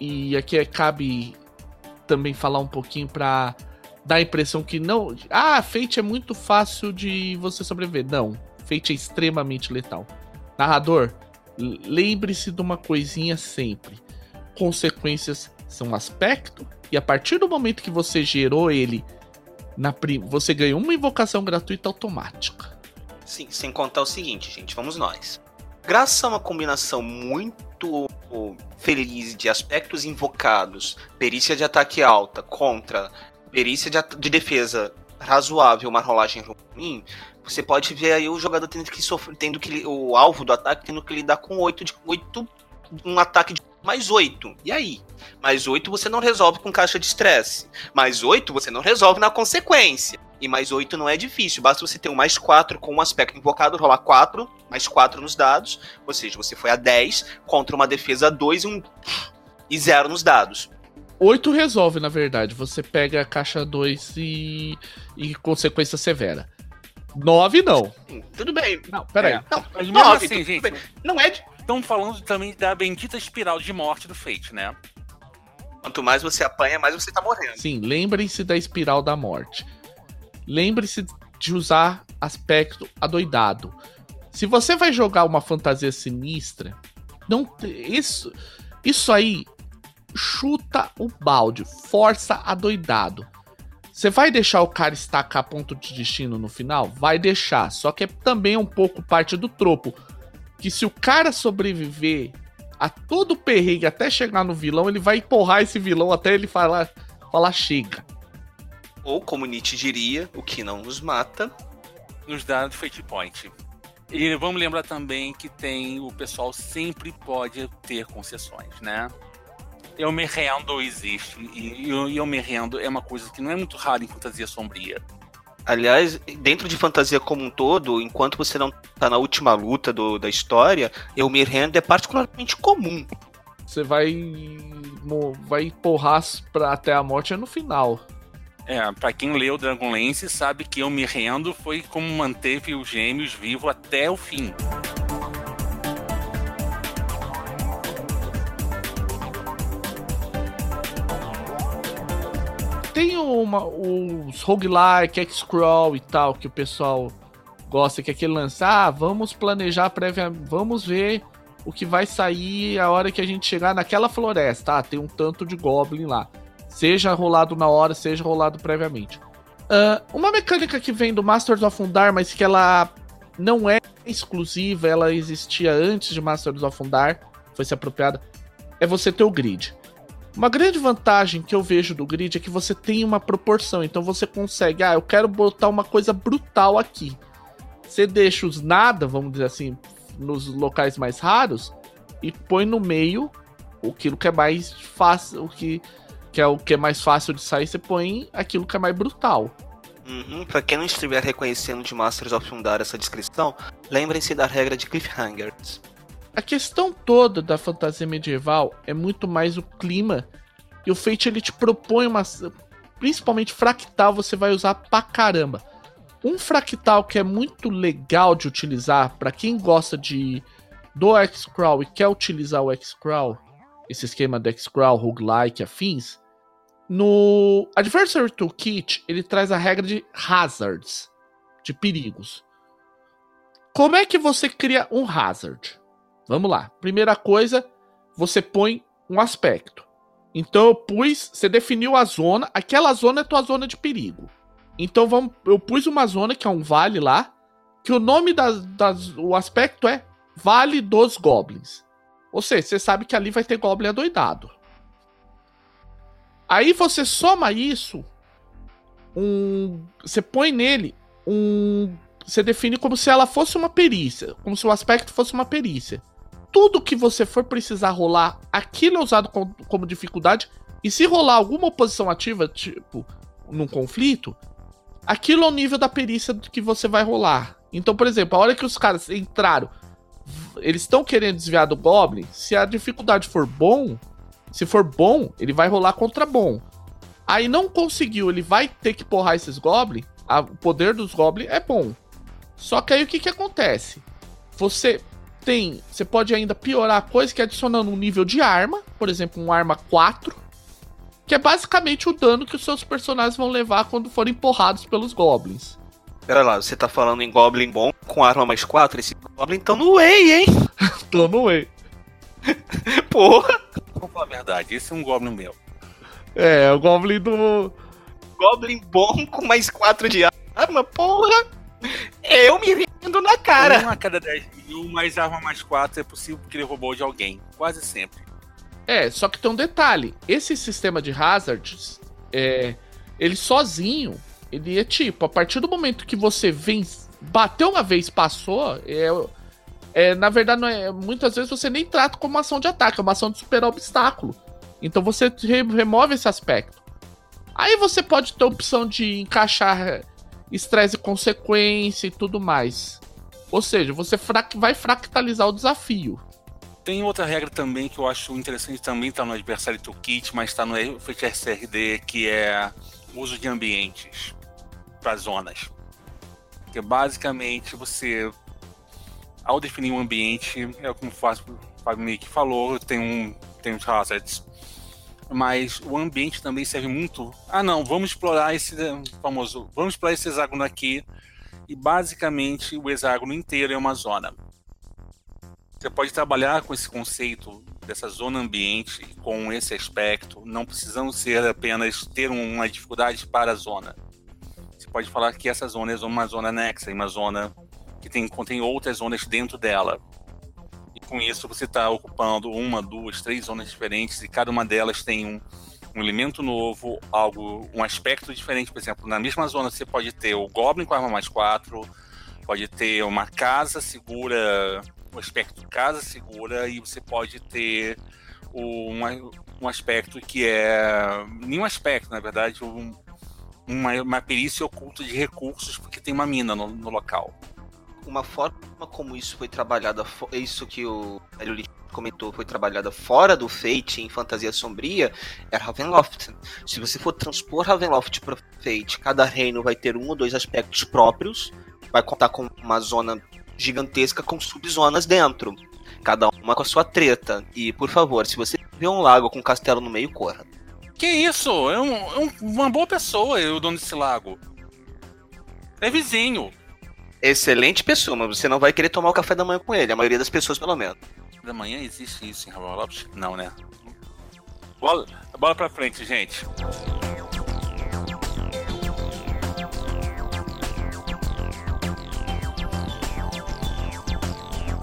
e aqui é, cabe também falar um pouquinho para dar a impressão que não, ah, Fate é muito fácil de você sobreviver. Não, Fate é extremamente letal. Narrador, lembre-se de uma coisinha sempre. Consequências são aspecto e a partir do momento que você gerou ele na você ganha uma invocação gratuita automática. Sim, sem contar o seguinte, gente, vamos nós. Graças a uma combinação muito feliz de aspectos invocados, perícia de ataque alta contra perícia de, de defesa razoável, uma rolagem ruim, você pode ver aí o jogador tendo que sofrer, tendo que o alvo do ataque tendo que lidar com 8 de 8 um ataque de mais 8. E aí? Mais 8 você não resolve com caixa de estresse. Mais 8 você não resolve na consequência. E mais 8 não é difícil, basta você ter um mais 4 com um aspecto invocado, rolar 4, mais 4 nos dados. Ou seja, você foi a 10 contra uma defesa 2 e, um... e 0 nos dados. 8 resolve, na verdade. Você pega a caixa 2 e, e consequência severa. 9 não. Tudo bem. Não, peraí. É. Não, mas 9, assim, gente. Não é. Estão falando também da bendita espiral de morte do Fate, né? Quanto mais você apanha, mais você tá morrendo. Sim, lembrem-se da espiral da morte. Lembre-se de usar aspecto adoidado. Se você vai jogar uma fantasia sinistra, não isso isso aí chuta o balde, força adoidado. Você vai deixar o cara estacar ponto de destino no final? Vai deixar, só que é também um pouco parte do tropo. Que se o cara sobreviver a todo perrengue até chegar no vilão, ele vai empurrar esse vilão até ele falar, falar chega. Ou como Nietzsche diria, o que não nos mata. Nos dá de Fate Point. E vamos lembrar também que tem o pessoal sempre pode ter concessões, né? Eu me rendo existe. E eu, eu me rendo é uma coisa que não é muito rara em fantasia sombria. Aliás, dentro de fantasia como um todo, enquanto você não tá na última luta do, da história, eu me rendo é particularmente comum. Você vai vai porrar pra, até a morte é no final. É, pra quem leu Dragonlance sabe que eu me rendo foi como manteve os gêmeos vivo até o fim. Tem uma, os roguelike, X-Crawl e tal, que o pessoal gosta, que é aquele lance, ah, vamos planejar previamente, vamos ver o que vai sair a hora que a gente chegar naquela floresta. Ah, tem um tanto de Goblin lá. Seja rolado na hora, seja rolado previamente. Uh, uma mecânica que vem do Masters of Undar, mas que ela não é exclusiva, ela existia antes de Masters of Undar, foi se apropriada, é você ter o grid. Uma grande vantagem que eu vejo do grid é que você tem uma proporção, então você consegue, ah, eu quero botar uma coisa brutal aqui. Você deixa os nada, vamos dizer assim, nos locais mais raros e põe no meio aquilo que é mais fácil, o que, que é o que é mais fácil de sair, você põe aquilo que é mais brutal. Uhum. Para quem não estiver reconhecendo de Masters of Undar essa descrição, lembrem-se da regra de cliffhangers. A questão toda da fantasia medieval é muito mais o clima e o Fate ele te propõe uma principalmente fractal você vai usar pra caramba. Um fractal que é muito legal de utilizar para quem gosta de do X-Crawl e quer utilizar o X-Crawl, esse esquema do X-Crawl, roguelike, afins, no Adversary Toolkit ele traz a regra de hazards, de perigos. Como é que você cria um hazard? Vamos lá. Primeira coisa, você põe um aspecto. Então eu pus, você definiu a zona, aquela zona é tua zona de perigo. Então vamos, eu pus uma zona que é um vale lá, que o nome das, o aspecto é Vale dos Goblins. Ou seja, você sabe que ali vai ter Goblin adoidado. Aí você soma isso, um, você põe nele um, você define como se ela fosse uma perícia, como se o aspecto fosse uma perícia. Tudo que você for precisar rolar, aquilo é usado como, como dificuldade. E se rolar alguma oposição ativa, tipo num conflito, aquilo é o nível da perícia que você vai rolar. Então, por exemplo, a hora que os caras entraram, eles estão querendo desviar do Goblin, se a dificuldade for bom, se for bom, ele vai rolar contra bom. Aí não conseguiu, ele vai ter que porrar esses Goblin. O poder dos Goblin é bom. Só que aí o que, que acontece? Você tem. Você pode ainda piorar a coisa que é adicionando um nível de arma, por exemplo, um arma 4 que é basicamente o dano que os seus personagens vão levar quando forem porrados pelos goblins. Pera lá, você tá falando em Goblin bom com arma mais 4? Esse Goblin tá no Way, hein? Tô no Way. Porra! Vamos falar a verdade, esse é um Goblin meu. É, é o Goblin do. Goblin bom com mais 4 de arma, porra! Eu me rindo na cara! Um a cada 10 mil, mais arma mais 4 é possível porque ele roubou de alguém. Quase sempre. É, só que tem um detalhe. Esse sistema de hazards, é, ele sozinho, ele é tipo, a partir do momento que você vem, bateu uma vez, passou, é, é, na verdade, é, muitas vezes você nem trata como uma ação de ataque, é uma ação de superar obstáculo. Então você re remove esse aspecto. Aí você pode ter a opção de encaixar estresse e consequência e tudo mais. Ou seja, você vai fractalizar o desafio. Tem outra regra também que eu acho interessante, também está no Adversary Toolkit, mas está no FHSRD, que é o uso de ambientes para zonas. Que basicamente você, ao definir um ambiente, é como o Fábio Mick falou, tem, um, tem os hazards. Mas o ambiente também serve muito. Ah, não, vamos explorar esse famoso. Vamos explorar esse hexágono aqui. E basicamente o hexágono inteiro é uma zona você pode trabalhar com esse conceito dessa zona ambiente, com esse aspecto, não precisando ser apenas ter uma dificuldade para a zona. Você pode falar que essa zona é uma zona anexa, uma zona que tem, contém outras zonas dentro dela. Com isso você está ocupando uma, duas, três zonas diferentes e cada uma delas tem um, um elemento novo, algo, um aspecto diferente. Por exemplo, na mesma zona você pode ter o Goblin com arma mais 4, pode ter uma casa segura o aspecto casa segura e você pode ter um, um aspecto que é. Nenhum aspecto, na verdade, um, uma, uma perícia oculta de recursos, porque tem uma mina no, no local. Uma forma como isso foi trabalhado, isso que o Hélio comentou, foi trabalhada fora do Fate em Fantasia Sombria, é Ravenloft. Se você for transpor Ravenloft para Fate, cada reino vai ter um ou dois aspectos próprios, vai contar com uma zona gigantesca com subzonas dentro. Cada uma com a sua treta. E, por favor, se você vê um lago com um castelo no meio, corra. Que isso? É, um, é um, uma boa pessoa, o dono desse lago. É vizinho. Excelente pessoa, mas você não vai querer tomar o café da manhã com ele, a maioria das pessoas, pelo menos. Da manhã existe isso em Ravenloft? Não, né? Bola, bola pra frente, gente.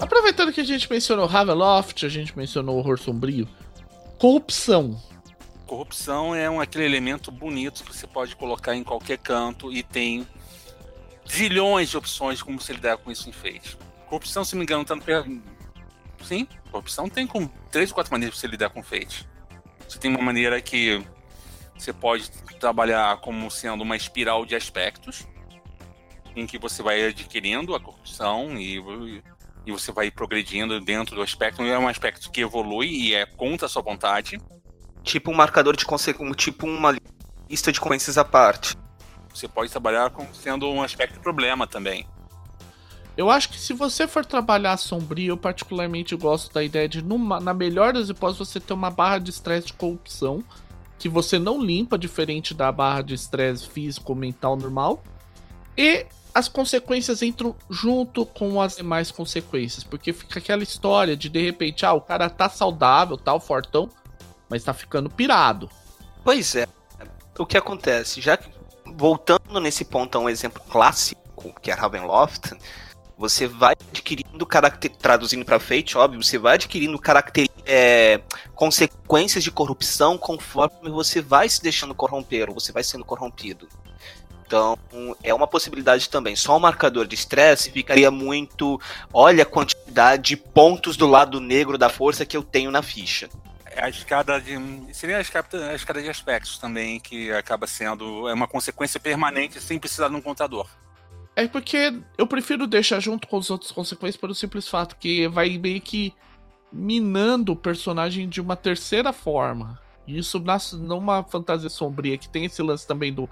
Aproveitando que a gente mencionou Ravenloft, a gente mencionou horror sombrio, corrupção. Corrupção é um, aquele elemento bonito que você pode colocar em qualquer canto e tem zilhões de opções de como se lidar com isso em enfeite. Corrupção, se não me engano, tá no. Sim, corrupção tem com três ou quatro maneiras de você lidar com enfeite. Você tem uma maneira que você pode trabalhar como sendo uma espiral de aspectos, em que você vai adquirindo a corrupção e, e você vai progredindo dentro do aspecto. É um aspecto que evolui e é contra a sua vontade. Tipo um marcador de consequências, tipo uma lista de consequências à parte. Você pode trabalhar com, sendo um aspecto problema também. Eu acho que se você for trabalhar sombrio, eu particularmente gosto da ideia de, numa, na melhor das hipóteses, você ter uma barra de estresse de corrupção que você não limpa, diferente da barra de estresse físico ou mental normal. E as consequências entram junto com as demais consequências, porque fica aquela história de de repente, ah, o cara tá saudável, tal, tá, fortão, mas tá ficando pirado. Pois é. O que acontece? Já que, voltando nesse ponto a um exemplo clássico, que é Ravenloft, você vai adquirindo caracter... traduzindo para Fate, óbvio, você vai adquirindo. É, consequências de corrupção conforme você vai se deixando corromper, ou você vai sendo corrompido. Então, é uma possibilidade também. Só o marcador de estresse ficaria muito. Olha a quantidade de pontos do lado negro da força que eu tenho na ficha. A escada de. Seria a escada, a escada de aspectos também, que acaba sendo é uma consequência permanente sem precisar de um contador. É porque eu prefiro deixar junto com os outros consequências pelo simples fato que vai meio que minando o personagem de uma terceira forma. E isso nasce numa fantasia sombria que tem esse lance também do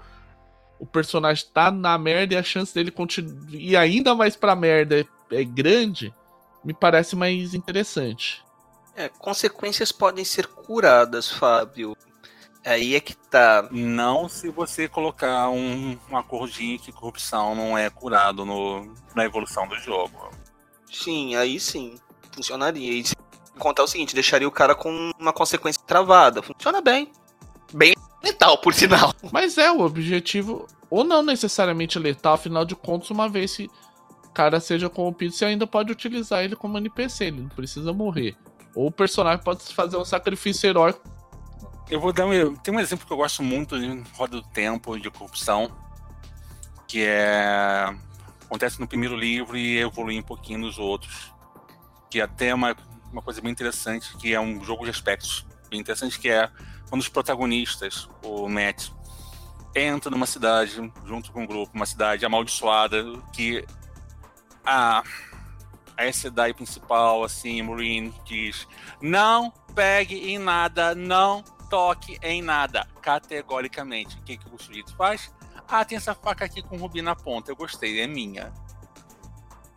o personagem tá na merda e a chance dele ir ainda mais pra merda é, é grande, me parece mais interessante. É, consequências podem ser curadas, Fábio. Aí é que tá. Não se você colocar um, um acordinho que corrupção não é curado no, na evolução do jogo. Sim, aí sim. Funcionaria. E se contar o seguinte, deixaria o cara com uma consequência travada. Funciona bem. Bem letal, por sinal. Mas é, o objetivo. Ou não necessariamente letal, afinal de contas, uma vez que o cara seja corrompido, você ainda pode utilizar ele como NPC, ele não precisa morrer. Ou o personagem pode fazer um sacrifício heróico eu vou dar um. Tem um exemplo que eu gosto muito de Roda do Tempo, de corrupção, que é. Acontece no primeiro livro e evolui um pouquinho nos outros. Que é até uma, uma coisa bem interessante, que é um jogo de aspectos bem interessante, que é quando os protagonistas, o Matt, entra numa cidade, junto com um grupo, uma cidade amaldiçoada, que a, a SDI principal, assim, Marine, diz: não pegue em nada, não toque em nada, categoricamente. O que, que o sujeito faz? Ah, tem essa faca aqui com rubi na ponta, eu gostei, é minha.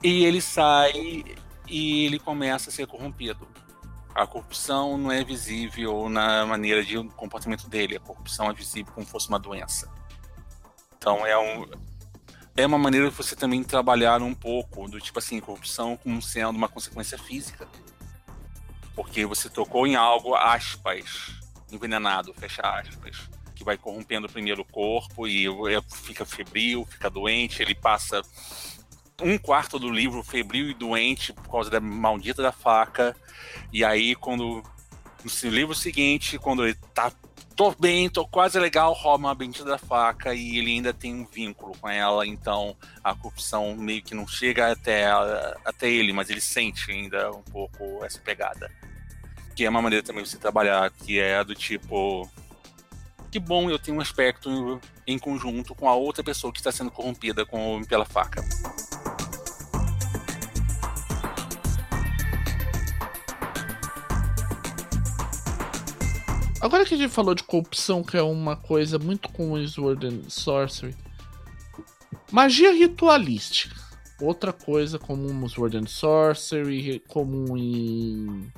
E ele sai e ele começa a ser corrompido. A corrupção não é visível na maneira de comportamento dele, a corrupção é visível como se fosse uma doença. Então é um é uma maneira de você também trabalhar um pouco do tipo assim, corrupção como sendo uma consequência física. Porque você tocou em algo, aspas, envenenado, fecha aspas, que vai corrompendo primeiro o corpo e fica febril, fica doente, ele passa um quarto do livro febril e doente por causa da maldita da faca. E aí, quando no livro seguinte, quando ele tá tô bem, tô quase legal, rouba uma bendita da faca e ele ainda tem um vínculo com ela, então a corrupção meio que não chega até, até ele, mas ele sente ainda um pouco essa pegada que é uma maneira também de você trabalhar, que é do tipo. Que bom eu tenho um aspecto em conjunto com a outra pessoa que está sendo corrompida com, pela faca. Agora que a gente falou de corrupção, que é uma coisa muito comum em Sword and Sorcery, magia ritualística. Outra coisa comum no Sword and Sorcery, comum em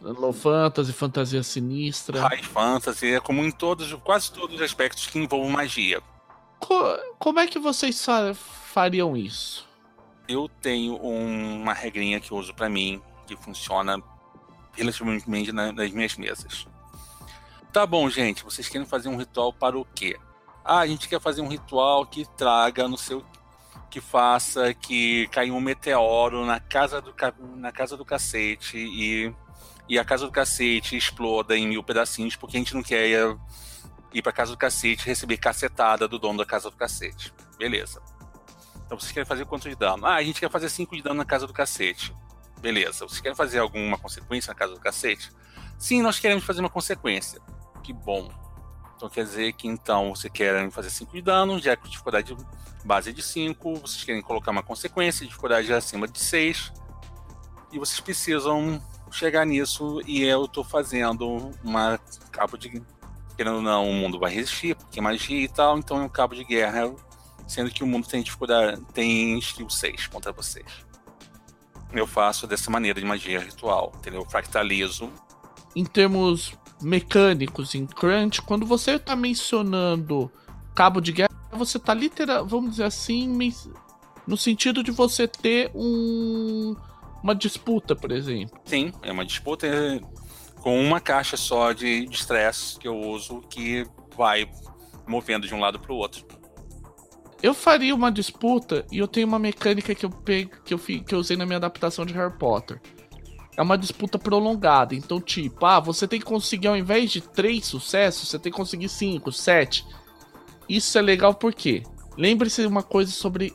Low Fantasy, fantasia sinistra. High Fantasy, é comum em todos, quase todos os aspectos que envolvam magia. Co como é que vocês fariam isso? Eu tenho um, uma regrinha que eu uso para mim, que funciona relativamente nas minhas mesas. Tá bom, gente, vocês querem fazer um ritual para o quê? Ah, a gente quer fazer um ritual que traga no seu que faça que caia um meteoro na casa do na casa do cacete e e a casa do cacete exploda em mil pedacinhos porque a gente não quer ir, ir pra casa do cacete e receber cacetada do dono da casa do cacete. Beleza. Então vocês querem fazer quanto de dano? Ah, a gente quer fazer 5 de dano na casa do cacete. Beleza. Vocês querem fazer alguma consequência na casa do cacete? Sim, nós queremos fazer uma consequência. Que bom. Então quer dizer que então você quer fazer 5 de dano, já com dificuldade base de 5, vocês querem colocar uma consequência, dificuldade acima de 6, e vocês precisam chegar nisso, e eu estou fazendo uma cabo de. Querendo ou não, o mundo vai resistir, porque é magia e tal, então é um cabo de guerra, sendo que o mundo tem dificuldade, tem skill 6 contra vocês. Eu faço dessa maneira de magia ritual, entendeu? Eu fractalizo. Em termos mecânicos em Crunch, quando você está mencionando cabo de guerra, você está literal, vamos dizer assim, no sentido de você ter um uma disputa, por exemplo. Sim, é uma disputa com uma caixa só de estresse que eu uso que vai movendo de um lado para o outro. Eu faria uma disputa e eu tenho uma mecânica que eu peguei, que eu, que eu usei na minha adaptação de Harry Potter é uma disputa prolongada. Então, tipo, ah, você tem que conseguir, ao invés de três sucessos, você tem que conseguir cinco, sete. Isso é legal porque lembre-se de uma coisa sobre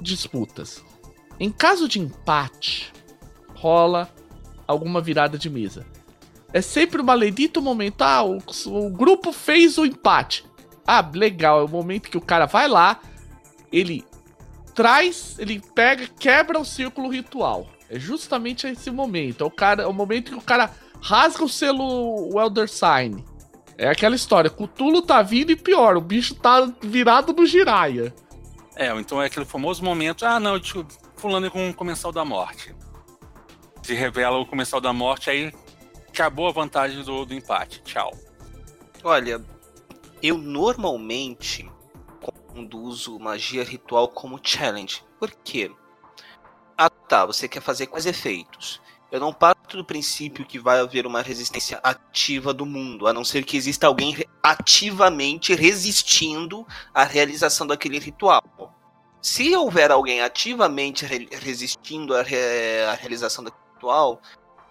disputas. Em caso de empate, rola alguma virada de mesa. É sempre um maledito momento. Ah, o, o grupo fez o empate. Ah, legal. É o momento que o cara vai lá, ele traz, ele pega, quebra o círculo ritual. É justamente esse momento. É o, cara, é o momento que o cara rasga o selo o Elder Sign. É aquela história. Cutulo tá vindo e pior, o bicho tá virado no giraia. É, então é aquele famoso momento. Ah, não, fulano é com o comensal da morte. Se revela o comensal da morte, aí acabou a vantagem do, do empate. Tchau. Olha, eu normalmente conduzo magia ritual como challenge. Por quê? Ah, tá, você quer fazer quais efeitos? Eu não parto do princípio que vai haver uma resistência ativa do mundo, a não ser que exista alguém ativamente resistindo à realização daquele ritual. Se houver alguém ativamente re resistindo à, re à, realização daquele ritual,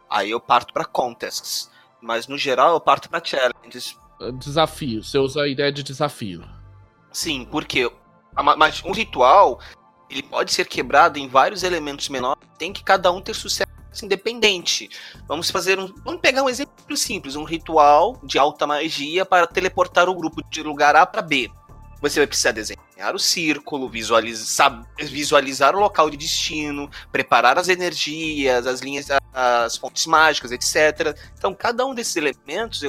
aí eu parto para contests. Mas no geral eu parto para challenges. Desafio, você usa a ideia de desafio. Sim, porque mas um ritual ele pode ser quebrado em vários elementos menores, tem que cada um ter sucesso independente. Vamos fazer um, vamos pegar um exemplo simples, um ritual de alta magia para teleportar o grupo de lugar A para B. Você vai precisar desenhar o círculo, visualizar, visualizar o local de destino, preparar as energias, as linhas, as fontes mágicas, etc. Então, cada um desses elementos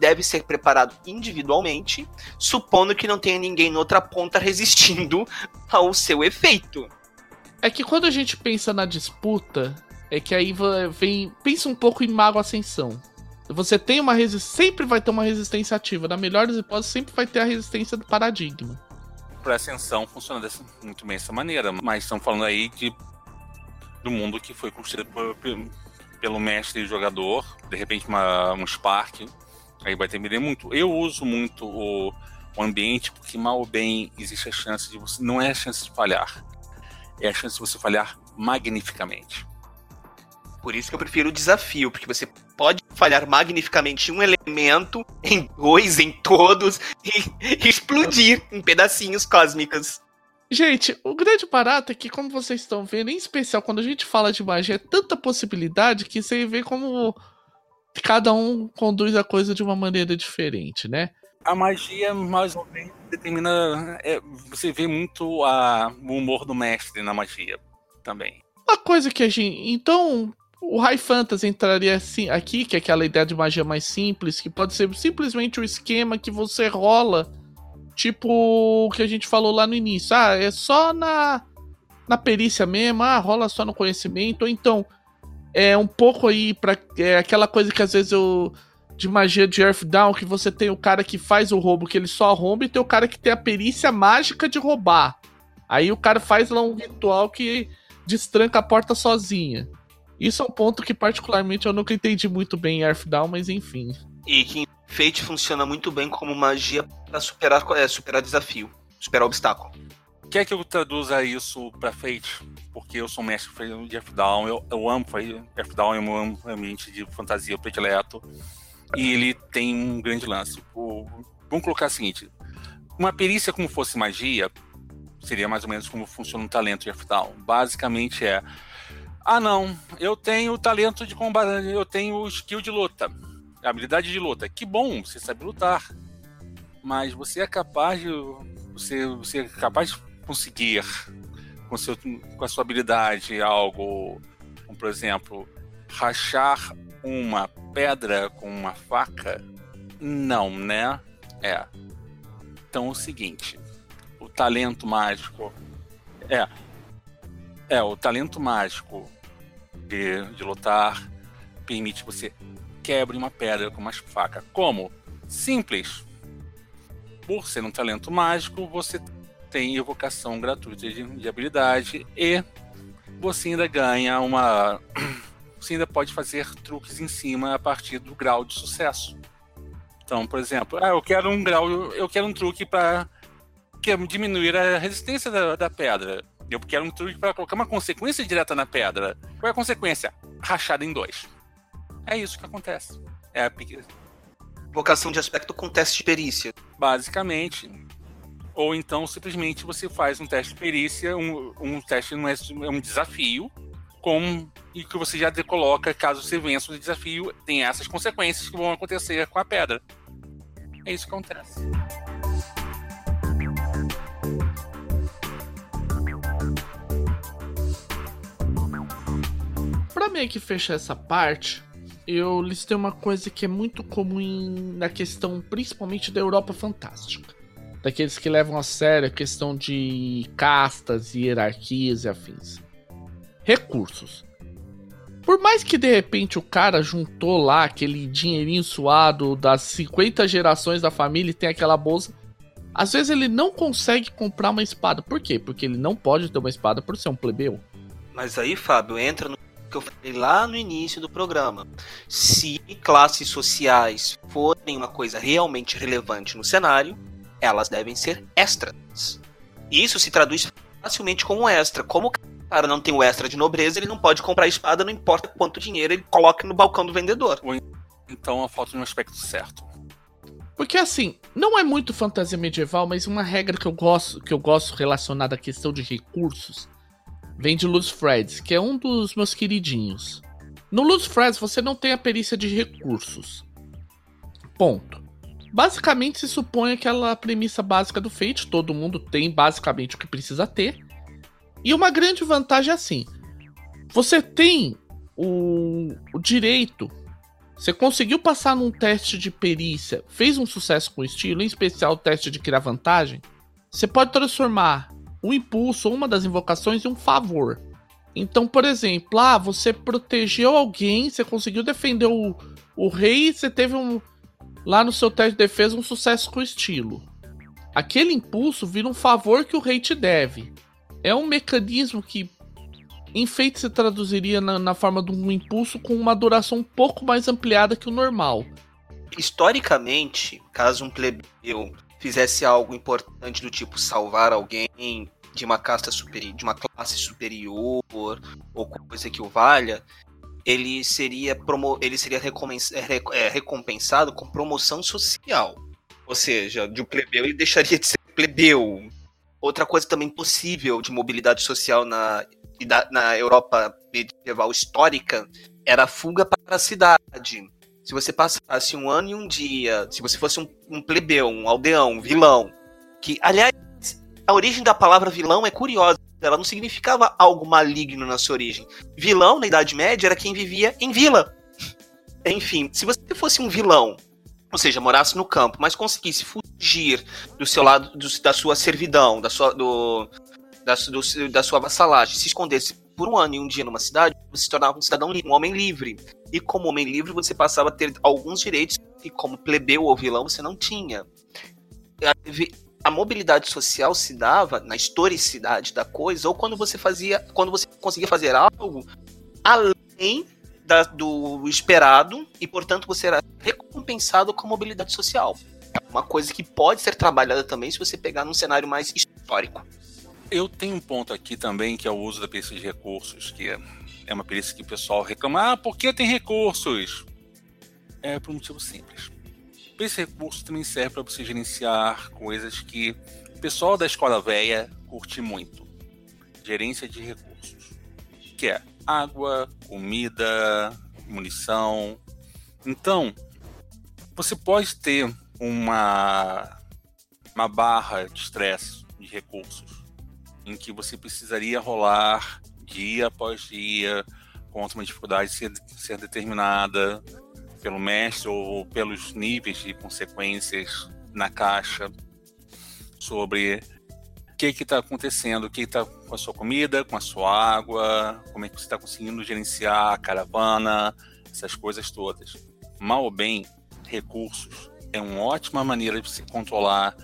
deve ser preparado individualmente, supondo que não tenha ninguém na outra ponta resistindo ao seu efeito. É que quando a gente pensa na disputa, é que aí vem. Pensa um pouco em Mago Ascensão. Você tem uma resistência. Sempre vai ter uma resistência ativa. Na melhor das hipóteses, sempre vai ter a resistência do paradigma. Para ascensão funciona dessa, muito bem dessa maneira. Mas estamos falando aí de, do mundo que foi construído por, pelo mestre e jogador. De repente, uma, um Spark. Aí vai depender muito. Eu uso muito o, o ambiente, porque mal ou bem existe a chance de você. Não é a chance de falhar. É a chance de você falhar magnificamente. Por isso que eu prefiro o desafio, porque você pode falhar magnificamente um elemento, em dois, em todos, e explodir em pedacinhos cósmicos. Gente, o grande barato é que, como vocês estão vendo, em especial quando a gente fala de magia, é tanta possibilidade que você vê como cada um conduz a coisa de uma maneira diferente, né? A magia, mais ou menos, determina. É, você vê muito a, o humor do mestre na magia também. Uma coisa que a gente. Então, o High Fantasy entraria assim, aqui, que é aquela ideia de magia mais simples, que pode ser simplesmente o um esquema que você rola, tipo o que a gente falou lá no início. Ah, é só na, na perícia mesmo, ah, rola só no conhecimento, ou então é um pouco aí para é aquela coisa que às vezes eu de magia de Earthdown que você tem o cara que faz o roubo, que ele só rouba, e tem o cara que tem a perícia mágica de roubar. Aí o cara faz lá um ritual que destranca a porta sozinha. Isso é um ponto que, particularmente, eu nunca entendi muito bem em Earthdown, mas enfim. E que em Fate funciona muito bem como magia para superar, é, superar desafio, superar obstáculo. Quer que eu traduza isso pra Fate? Porque eu sou mestre de Earthdown, eu, eu amo Earthdown, eu amo o ambiente de fantasia predileto. E ele tem um grande lance. O, vamos colocar o seguinte: uma perícia como fosse magia seria mais ou menos como funciona um talento de Earthdown. Basicamente é ah, não, eu tenho talento de combate, eu tenho skill de luta, habilidade de luta. Que bom, você sabe lutar. Mas você é capaz de. Você, você é capaz de conseguir com, seu, com a sua habilidade algo, como por exemplo, rachar uma pedra com uma faca? Não, né? É. Então é o seguinte: o talento mágico. É. É, o talento mágico de, de lutar permite você quebre uma pedra com uma faca. Como? Simples. Por ser um talento mágico, você tem evocação gratuita de, de habilidade e você ainda ganha uma. Você ainda pode fazer truques em cima a partir do grau de sucesso. Então, por exemplo, ah, eu quero um grau, eu quero um truque para diminuir a resistência da, da pedra. Eu quero um truque para colocar uma consequência direta na pedra. Qual é a consequência? Rachada em dois. É isso que acontece. É a Vocação de aspecto com teste de perícia. Basicamente. Ou então simplesmente você faz um teste de perícia, um, um teste não é, é um desafio, com, e que você já coloca, caso você vença o desafio, tem essas consequências que vão acontecer com a pedra. É isso que acontece. Pra meio que fechar essa parte, eu listei uma coisa que é muito comum na questão, principalmente da Europa Fantástica. Daqueles que levam a sério a questão de castas, hierarquias e afins. Recursos. Por mais que de repente o cara juntou lá aquele dinheirinho suado das 50 gerações da família e tem aquela bolsa, às vezes ele não consegue comprar uma espada. Por quê? Porque ele não pode ter uma espada por ser um plebeu. Mas aí, Fábio, entra no que eu falei lá no início do programa. Se classes sociais forem uma coisa realmente relevante no cenário, elas devem ser extras. Isso se traduz facilmente como extra. Como o cara não tem o extra de nobreza, ele não pode comprar espada, não importa quanto dinheiro ele coloque no balcão do vendedor. Então a falta de um aspecto certo. Porque assim, não é muito fantasia medieval, mas uma regra que eu gosto, que eu gosto relacionada à questão de recursos vem de Luz Freds, que é um dos meus queridinhos. No Luz Freds você não tem a perícia de recursos. Ponto. Basicamente se supõe aquela premissa básica do Fate, todo mundo tem basicamente o que precisa ter. E uma grande vantagem é assim: você tem o, o direito, você conseguiu passar num teste de perícia, fez um sucesso com estilo, em especial o teste de criar vantagem, você pode transformar um impulso uma das invocações e um favor. Então, por exemplo, ah, você protegeu alguém, você conseguiu defender o, o rei você teve um. Lá no seu teste de defesa um sucesso com estilo. Aquele impulso vira um favor que o rei te deve. É um mecanismo que em feito se traduziria na, na forma de um impulso com uma duração um pouco mais ampliada que o normal. Historicamente, caso um plebeu fizesse algo importante do tipo salvar alguém, de uma casta superior, de uma classe superior ou coisa que o valha, ele seria promo ele seria é, é, recompensado com promoção social. Ou seja, de um plebeu ele deixaria de ser plebeu. Outra coisa também possível de mobilidade social na, na Europa medieval histórica era a fuga para a cidade. Se você passasse um ano e um dia, se você fosse um, um plebeu, um aldeão, um vilão, que, aliás, a origem da palavra vilão é curiosa. Ela não significava algo maligno na sua origem. Vilão, na Idade Média, era quem vivia em vila. Enfim, se você fosse um vilão, ou seja, morasse no campo, mas conseguisse fugir do seu lado, do, da sua servidão, da sua, do, da, do, da sua vassalagem, se escondesse por um ano e um dia numa cidade, você se tornava um cidadão um homem livre. E como homem livre, você passava a ter alguns direitos que, como plebeu ou vilão, você não tinha. A mobilidade social se dava na historicidade da coisa, ou quando você fazia, quando você conseguia fazer algo além da, do esperado e, portanto, você era recompensado com a mobilidade social. É uma coisa que pode ser trabalhada também se você pegar num cenário mais histórico. Eu tenho um ponto aqui também que é o uso da perícia de recursos, que é, é uma perícia que o pessoal reclama, ah, por que tem recursos? É por um motivo simples. Esse recurso também serve para você gerenciar coisas que o pessoal da escola velha curte muito. Gerência de recursos. Que é água, comida, munição. Então, você pode ter uma, uma barra de estresse de recursos em que você precisaria rolar dia após dia contra uma dificuldade ser, ser determinada pelo mestre ou pelos níveis de consequências na caixa sobre o que está acontecendo, o que está com a sua comida, com a sua água, como é que você está conseguindo gerenciar a caravana, essas coisas todas. Mal ou bem, recursos é uma ótima maneira de se controlar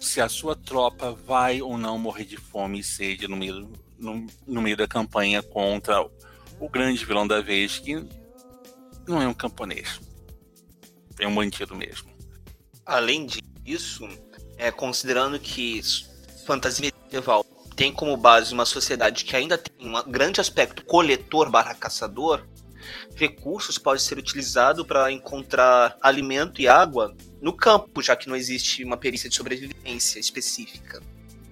se a sua tropa vai ou não morrer de fome e sede no meio, no, no meio da campanha contra o grande vilão da vez, que não é um camponês, é um bandido mesmo. Além disso, é, considerando que fantasia medieval tem como base uma sociedade que ainda tem um grande aspecto coletor barra caçador, recursos podem ser utilizados para encontrar alimento e água no campo, já que não existe uma perícia de sobrevivência específica.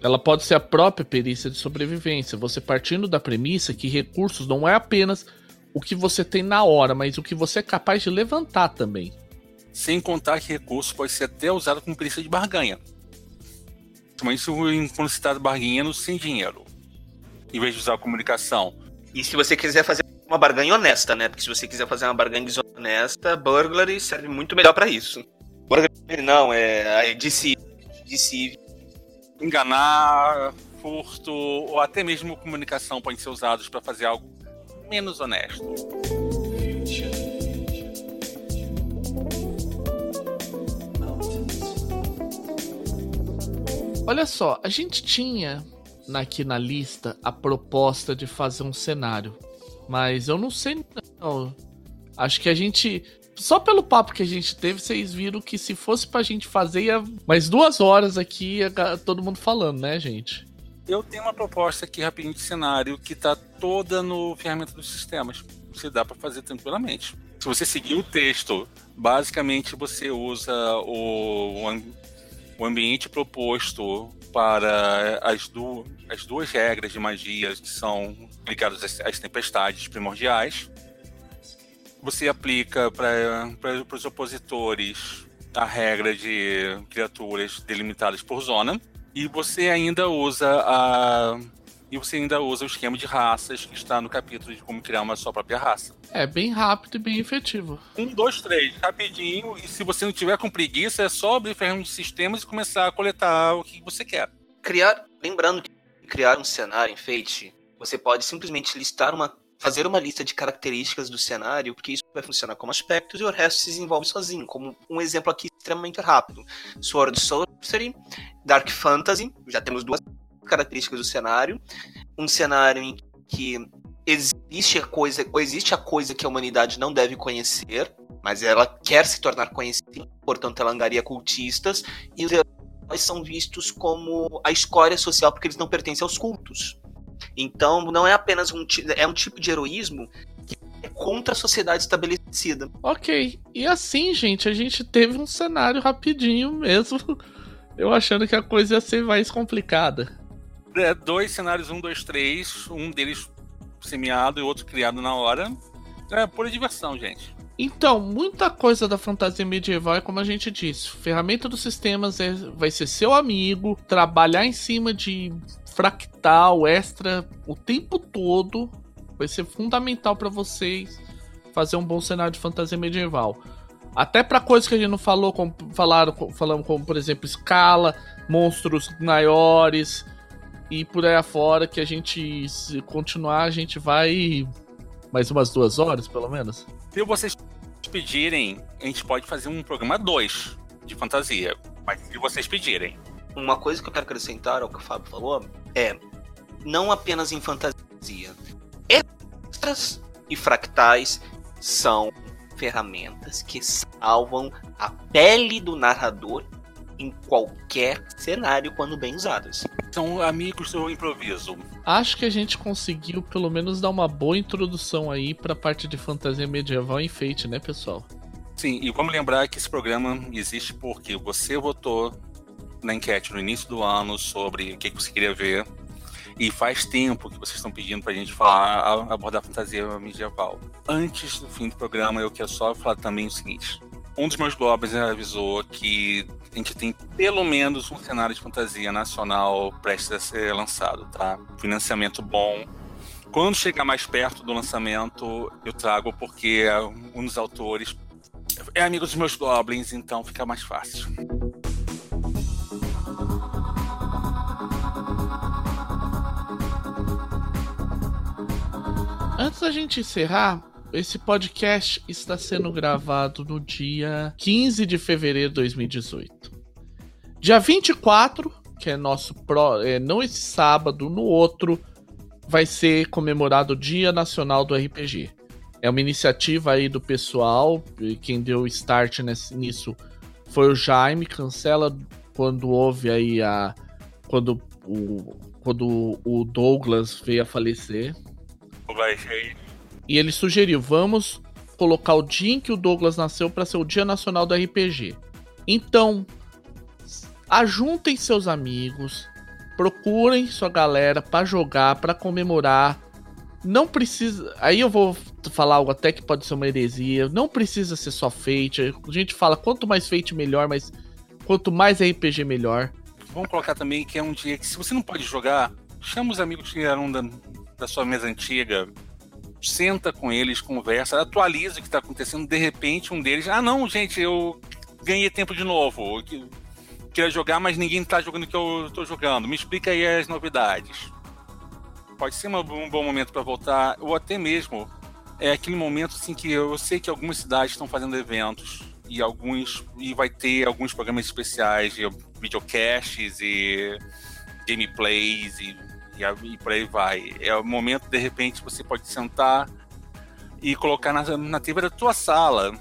Ela pode ser a própria perícia de sobrevivência, você partindo da premissa que recursos não é apenas o que você tem na hora, mas o que você é capaz de levantar também. Sem contar que recurso pode ser até usado como perícia de barganha. Mas isso quando se trata de barganhando sem dinheiro. Em vez de usar a comunicação. E se você quiser fazer uma barganha honesta, né? Porque se você quiser fazer uma barganha desonesta, burglary serve muito melhor para isso. Não, é deceive. deceive. Enganar, furto ou até mesmo comunicação podem ser usados para fazer algo menos honesto. Olha só, a gente tinha aqui na lista a proposta de fazer um cenário, mas eu não sei não. Acho que a gente só pelo papo que a gente teve, vocês viram que se fosse pra gente fazer ia mais duas horas aqui, todo mundo falando, né, gente? Eu tenho uma proposta aqui rapidinho de cenário que tá toda no ferramenta dos sistemas. Você dá para fazer tranquilamente. Se você seguir o texto, basicamente você usa o, o ambiente proposto para as, du as duas regras de magia que são aplicadas às, às tempestades primordiais. Você aplica para os opositores a regra de criaturas delimitadas por zona. E você ainda usa a e você ainda usa o esquema de raças que está no capítulo de como criar uma sua própria raça. É bem rápido e bem efetivo. Um, dois, três, rapidinho. E se você não tiver com preguiça, é só abrir ferramenta de sistemas e começar a coletar o que você quer. Criar, lembrando que criar um cenário em Fate, você pode simplesmente listar uma fazer uma lista de características do cenário, porque isso vai funcionar como aspectos e o resto se desenvolve sozinho. Como um exemplo aqui extremamente rápido: Sword Sorcery, Dark Fantasy, já temos duas características do cenário. Um cenário em que existe a coisa, ou existe a coisa que a humanidade não deve conhecer, mas ela quer se tornar conhecida, portanto ela angaria cultistas, e os heróis são vistos como a escória social porque eles não pertencem aos cultos. Então não é apenas um, é um tipo de heroísmo que é contra a sociedade estabelecida. Ok, e assim, gente, a gente teve um cenário rapidinho mesmo, eu achando que a coisa ia ser mais complicada é, dois cenários, um, dois, três, um deles semeado e outro criado na hora. É pura diversão, gente. Então, muita coisa da fantasia medieval é como a gente disse: ferramenta dos sistemas é, vai ser seu amigo, trabalhar em cima de fractal, extra, o tempo todo. Vai ser fundamental para vocês fazer um bom cenário de fantasia medieval. Até para coisas que a gente não falou, como, falaram, falamos como, por exemplo, escala, monstros maiores, e por aí afora que a gente, se continuar, a gente vai mais umas duas horas, pelo menos. Se vocês pedirem, a gente pode fazer um programa 2 de fantasia. Mas se vocês pedirem. Uma coisa que eu quero acrescentar ao que o Fábio falou é não apenas em fantasia. Extras e fractais são ferramentas que salvam a pele do narrador em qualquer cenário quando bem usadas. São amigos do improviso. Acho que a gente conseguiu pelo menos dar uma boa introdução aí para a parte de fantasia medieval e enfeite, né, pessoal? Sim, e vamos lembrar que esse programa existe porque você votou na enquete no início do ano sobre o que você queria ver. E faz tempo que vocês estão pedindo pra gente falar, abordar fantasia medieval. Antes do fim do programa, eu quero só falar também o seguinte. Um dos meus goblins avisou que a gente tem pelo menos um cenário de fantasia nacional prestes a ser lançado, tá? Financiamento bom. Quando chegar mais perto do lançamento, eu trago porque um dos autores é amigo dos meus goblins, então fica mais fácil. Antes da gente encerrar, esse podcast está sendo gravado no dia 15 de fevereiro de 2018. Dia 24, que é nosso pro, é, não esse sábado, no outro, vai ser comemorado o Dia Nacional do RPG. É uma iniciativa aí do pessoal, quem deu start nesse, nisso foi o Jaime, cancela quando houve aí a quando o quando o Douglas veio a falecer, vai E ele sugeriu: vamos colocar o dia em que o Douglas nasceu para ser o Dia Nacional do RPG. Então, ajuntem seus amigos, procurem sua galera para jogar, para comemorar. Não precisa. Aí eu vou falar algo até que pode ser uma heresia. Não precisa ser só Fate. A gente fala quanto mais Fate melhor, mas quanto mais RPG melhor. Vamos colocar também que é um dia que se você não pode jogar, chama os amigos que eram da, sua mesa antiga, senta com eles, conversa, atualiza o que está acontecendo. De repente, um deles, ah, não, gente, eu ganhei tempo de novo. Eu queria jogar, mas ninguém está jogando o que eu estou jogando. Me explica aí as novidades. Pode ser um bom momento para voltar, ou até mesmo é aquele momento assim que eu sei que algumas cidades estão fazendo eventos e alguns e vai ter alguns programas especiais, videocasts e gameplays e e, e por aí vai. É o momento, de repente, você pode sentar e colocar na, na TV da tua sala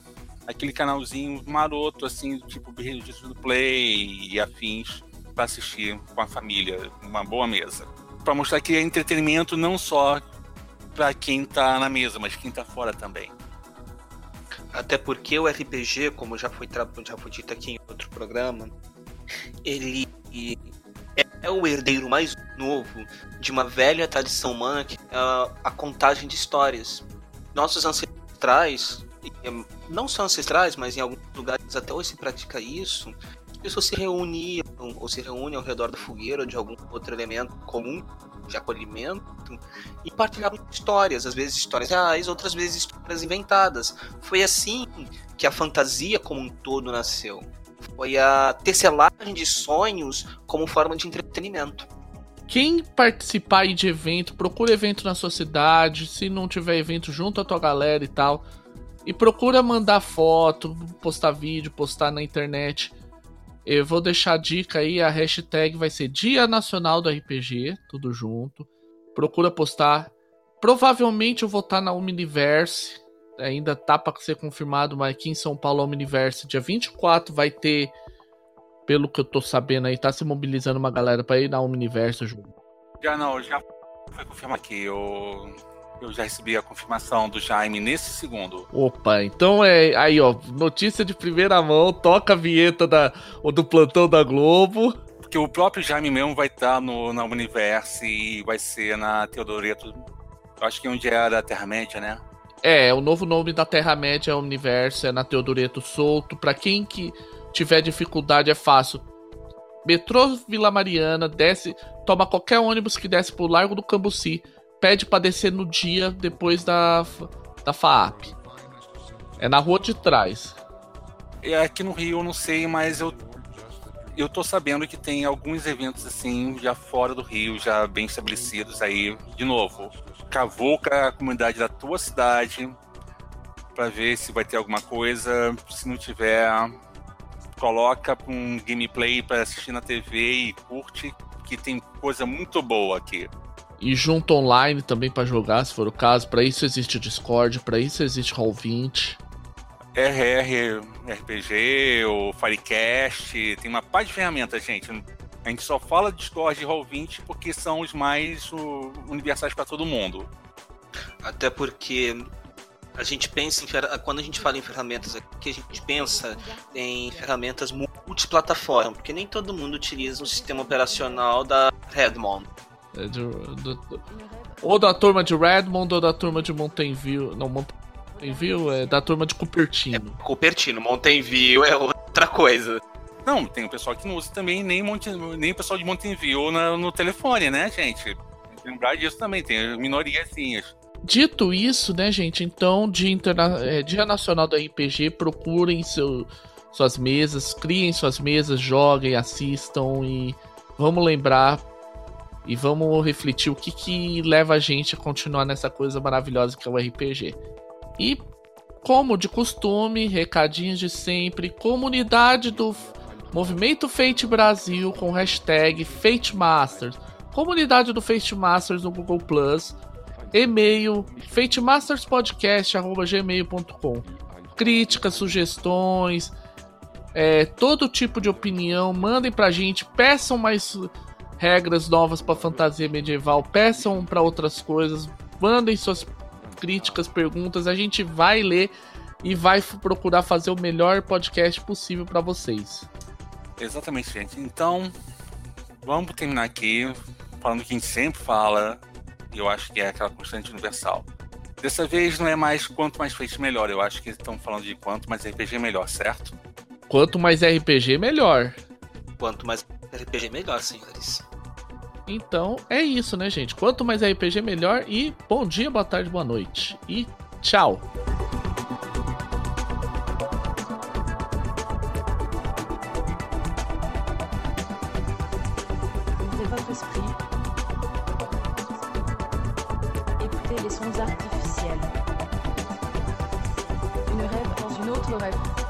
aquele canalzinho maroto, assim, tipo registro do Play e afins, para assistir com a família, uma boa mesa. Para mostrar que é entretenimento não só para quem tá na mesa, mas quem tá fora também. Até porque o RPG, como já foi, já foi dito aqui em outro programa, ele é o herdeiro mais novo de uma velha tradição humana que é a contagem de histórias. Nossos ancestrais, não só ancestrais, mas em alguns lugares até hoje se pratica isso, as pessoas se reuniam ou se reúnem ao redor da fogueira ou de algum outro elemento comum de acolhimento e partilhavam histórias, às vezes histórias reais, outras vezes histórias inventadas. Foi assim que a fantasia como um todo nasceu foi a tecelagem de sonhos como forma de entretenimento. Quem participar de evento, procura evento na sua cidade, se não tiver evento, junto a tua galera e tal. E procura mandar foto, postar vídeo, postar na internet. Eu vou deixar a dica aí, a hashtag vai ser Dia Nacional do RPG, tudo junto. Procura postar. Provavelmente eu vou estar na Omniverse, ainda tá para ser confirmado, mas aqui em São Paulo, a Omniverse, dia 24, vai ter, pelo que eu tô sabendo aí, tá se mobilizando uma galera para ir na Omniverse junto. Já não, já foi confirmado aqui. Eu, eu já recebi a confirmação do Jaime nesse segundo. Opa, então é aí, ó, notícia de primeira mão, toca a vinheta da, do plantão da Globo. Porque o próprio Jaime mesmo vai estar no, na Universe e vai ser na Teodoreto. Acho que onde era a Terra-média, né? É, o novo nome da Terra-média é Universo, é na Teodoreto Solto. Pra quem que tiver dificuldade, é fácil. Metrô Vila Mariana, desce, toma qualquer ônibus que desce pro Largo do Cambuci, pede pra descer no dia depois da, da FAAP. É na rua de trás. É aqui no Rio eu não sei, mas eu eu tô sabendo que tem alguns eventos assim, já fora do Rio, já bem estabelecidos aí. De novo, cavuca a comunidade da tua cidade para ver se vai ter alguma coisa. Se não tiver, coloca um gameplay para assistir na TV e curte, que tem coisa muito boa aqui. E junto online também para jogar, se for o caso. Para isso existe o Discord, para isso existe Roll20. RR, RPG, o Firecast, tem uma pá de ferramentas, gente. A gente só fala Discord e Roll20 porque são os mais o, universais para todo mundo. Até porque a gente pensa em quando a gente fala em ferramentas aqui, a gente pensa em ferramentas multiplataforma, porque nem todo mundo utiliza o sistema operacional da Redmond. É do, do, do, ou da turma de Redmond ou da turma de Mountain View. Não, Mountain View é da turma de Cupertino. É, Cupertino, Mountain View é outra coisa. Não, tem o pessoal que não usa também nem, Monte, nem o pessoal de Mountain View na, no telefone, né, gente? Lembrar disso também, tem minoriazinhas. Dito isso, né, gente? Então, Dia, Interna é, Dia Nacional do RPG, procurem seu, suas mesas, criem suas mesas, joguem, assistam e vamos lembrar e vamos refletir o que, que leva a gente a continuar nessa coisa maravilhosa que é o RPG. E, como de costume, recadinhos de sempre, comunidade do Movimento Fate Brasil com hashtag Fate Masters, comunidade do Fate Masters no Google Plus, e-mail fatemasterspodcast.gmail.com críticas, sugestões, é, todo tipo de opinião, mandem pra gente, peçam mais regras novas para fantasia medieval, peçam para outras coisas, mandem suas críticas, perguntas, a gente vai ler e vai procurar fazer o melhor podcast possível para vocês. Exatamente, gente. Então, vamos terminar aqui falando o que a gente sempre fala, e eu acho que é aquela constante universal. Dessa vez não é mais quanto mais feito melhor, eu acho que estão falando de quanto mais RPG melhor, certo? Quanto mais RPG melhor. Quanto mais RPG melhor, senhores. Então é isso, né, gente? Quanto mais RPG melhor e bom dia, boa tarde, boa noite. E tchau! Écoutez les sons artificiels. Une rêve dans une autre rêve.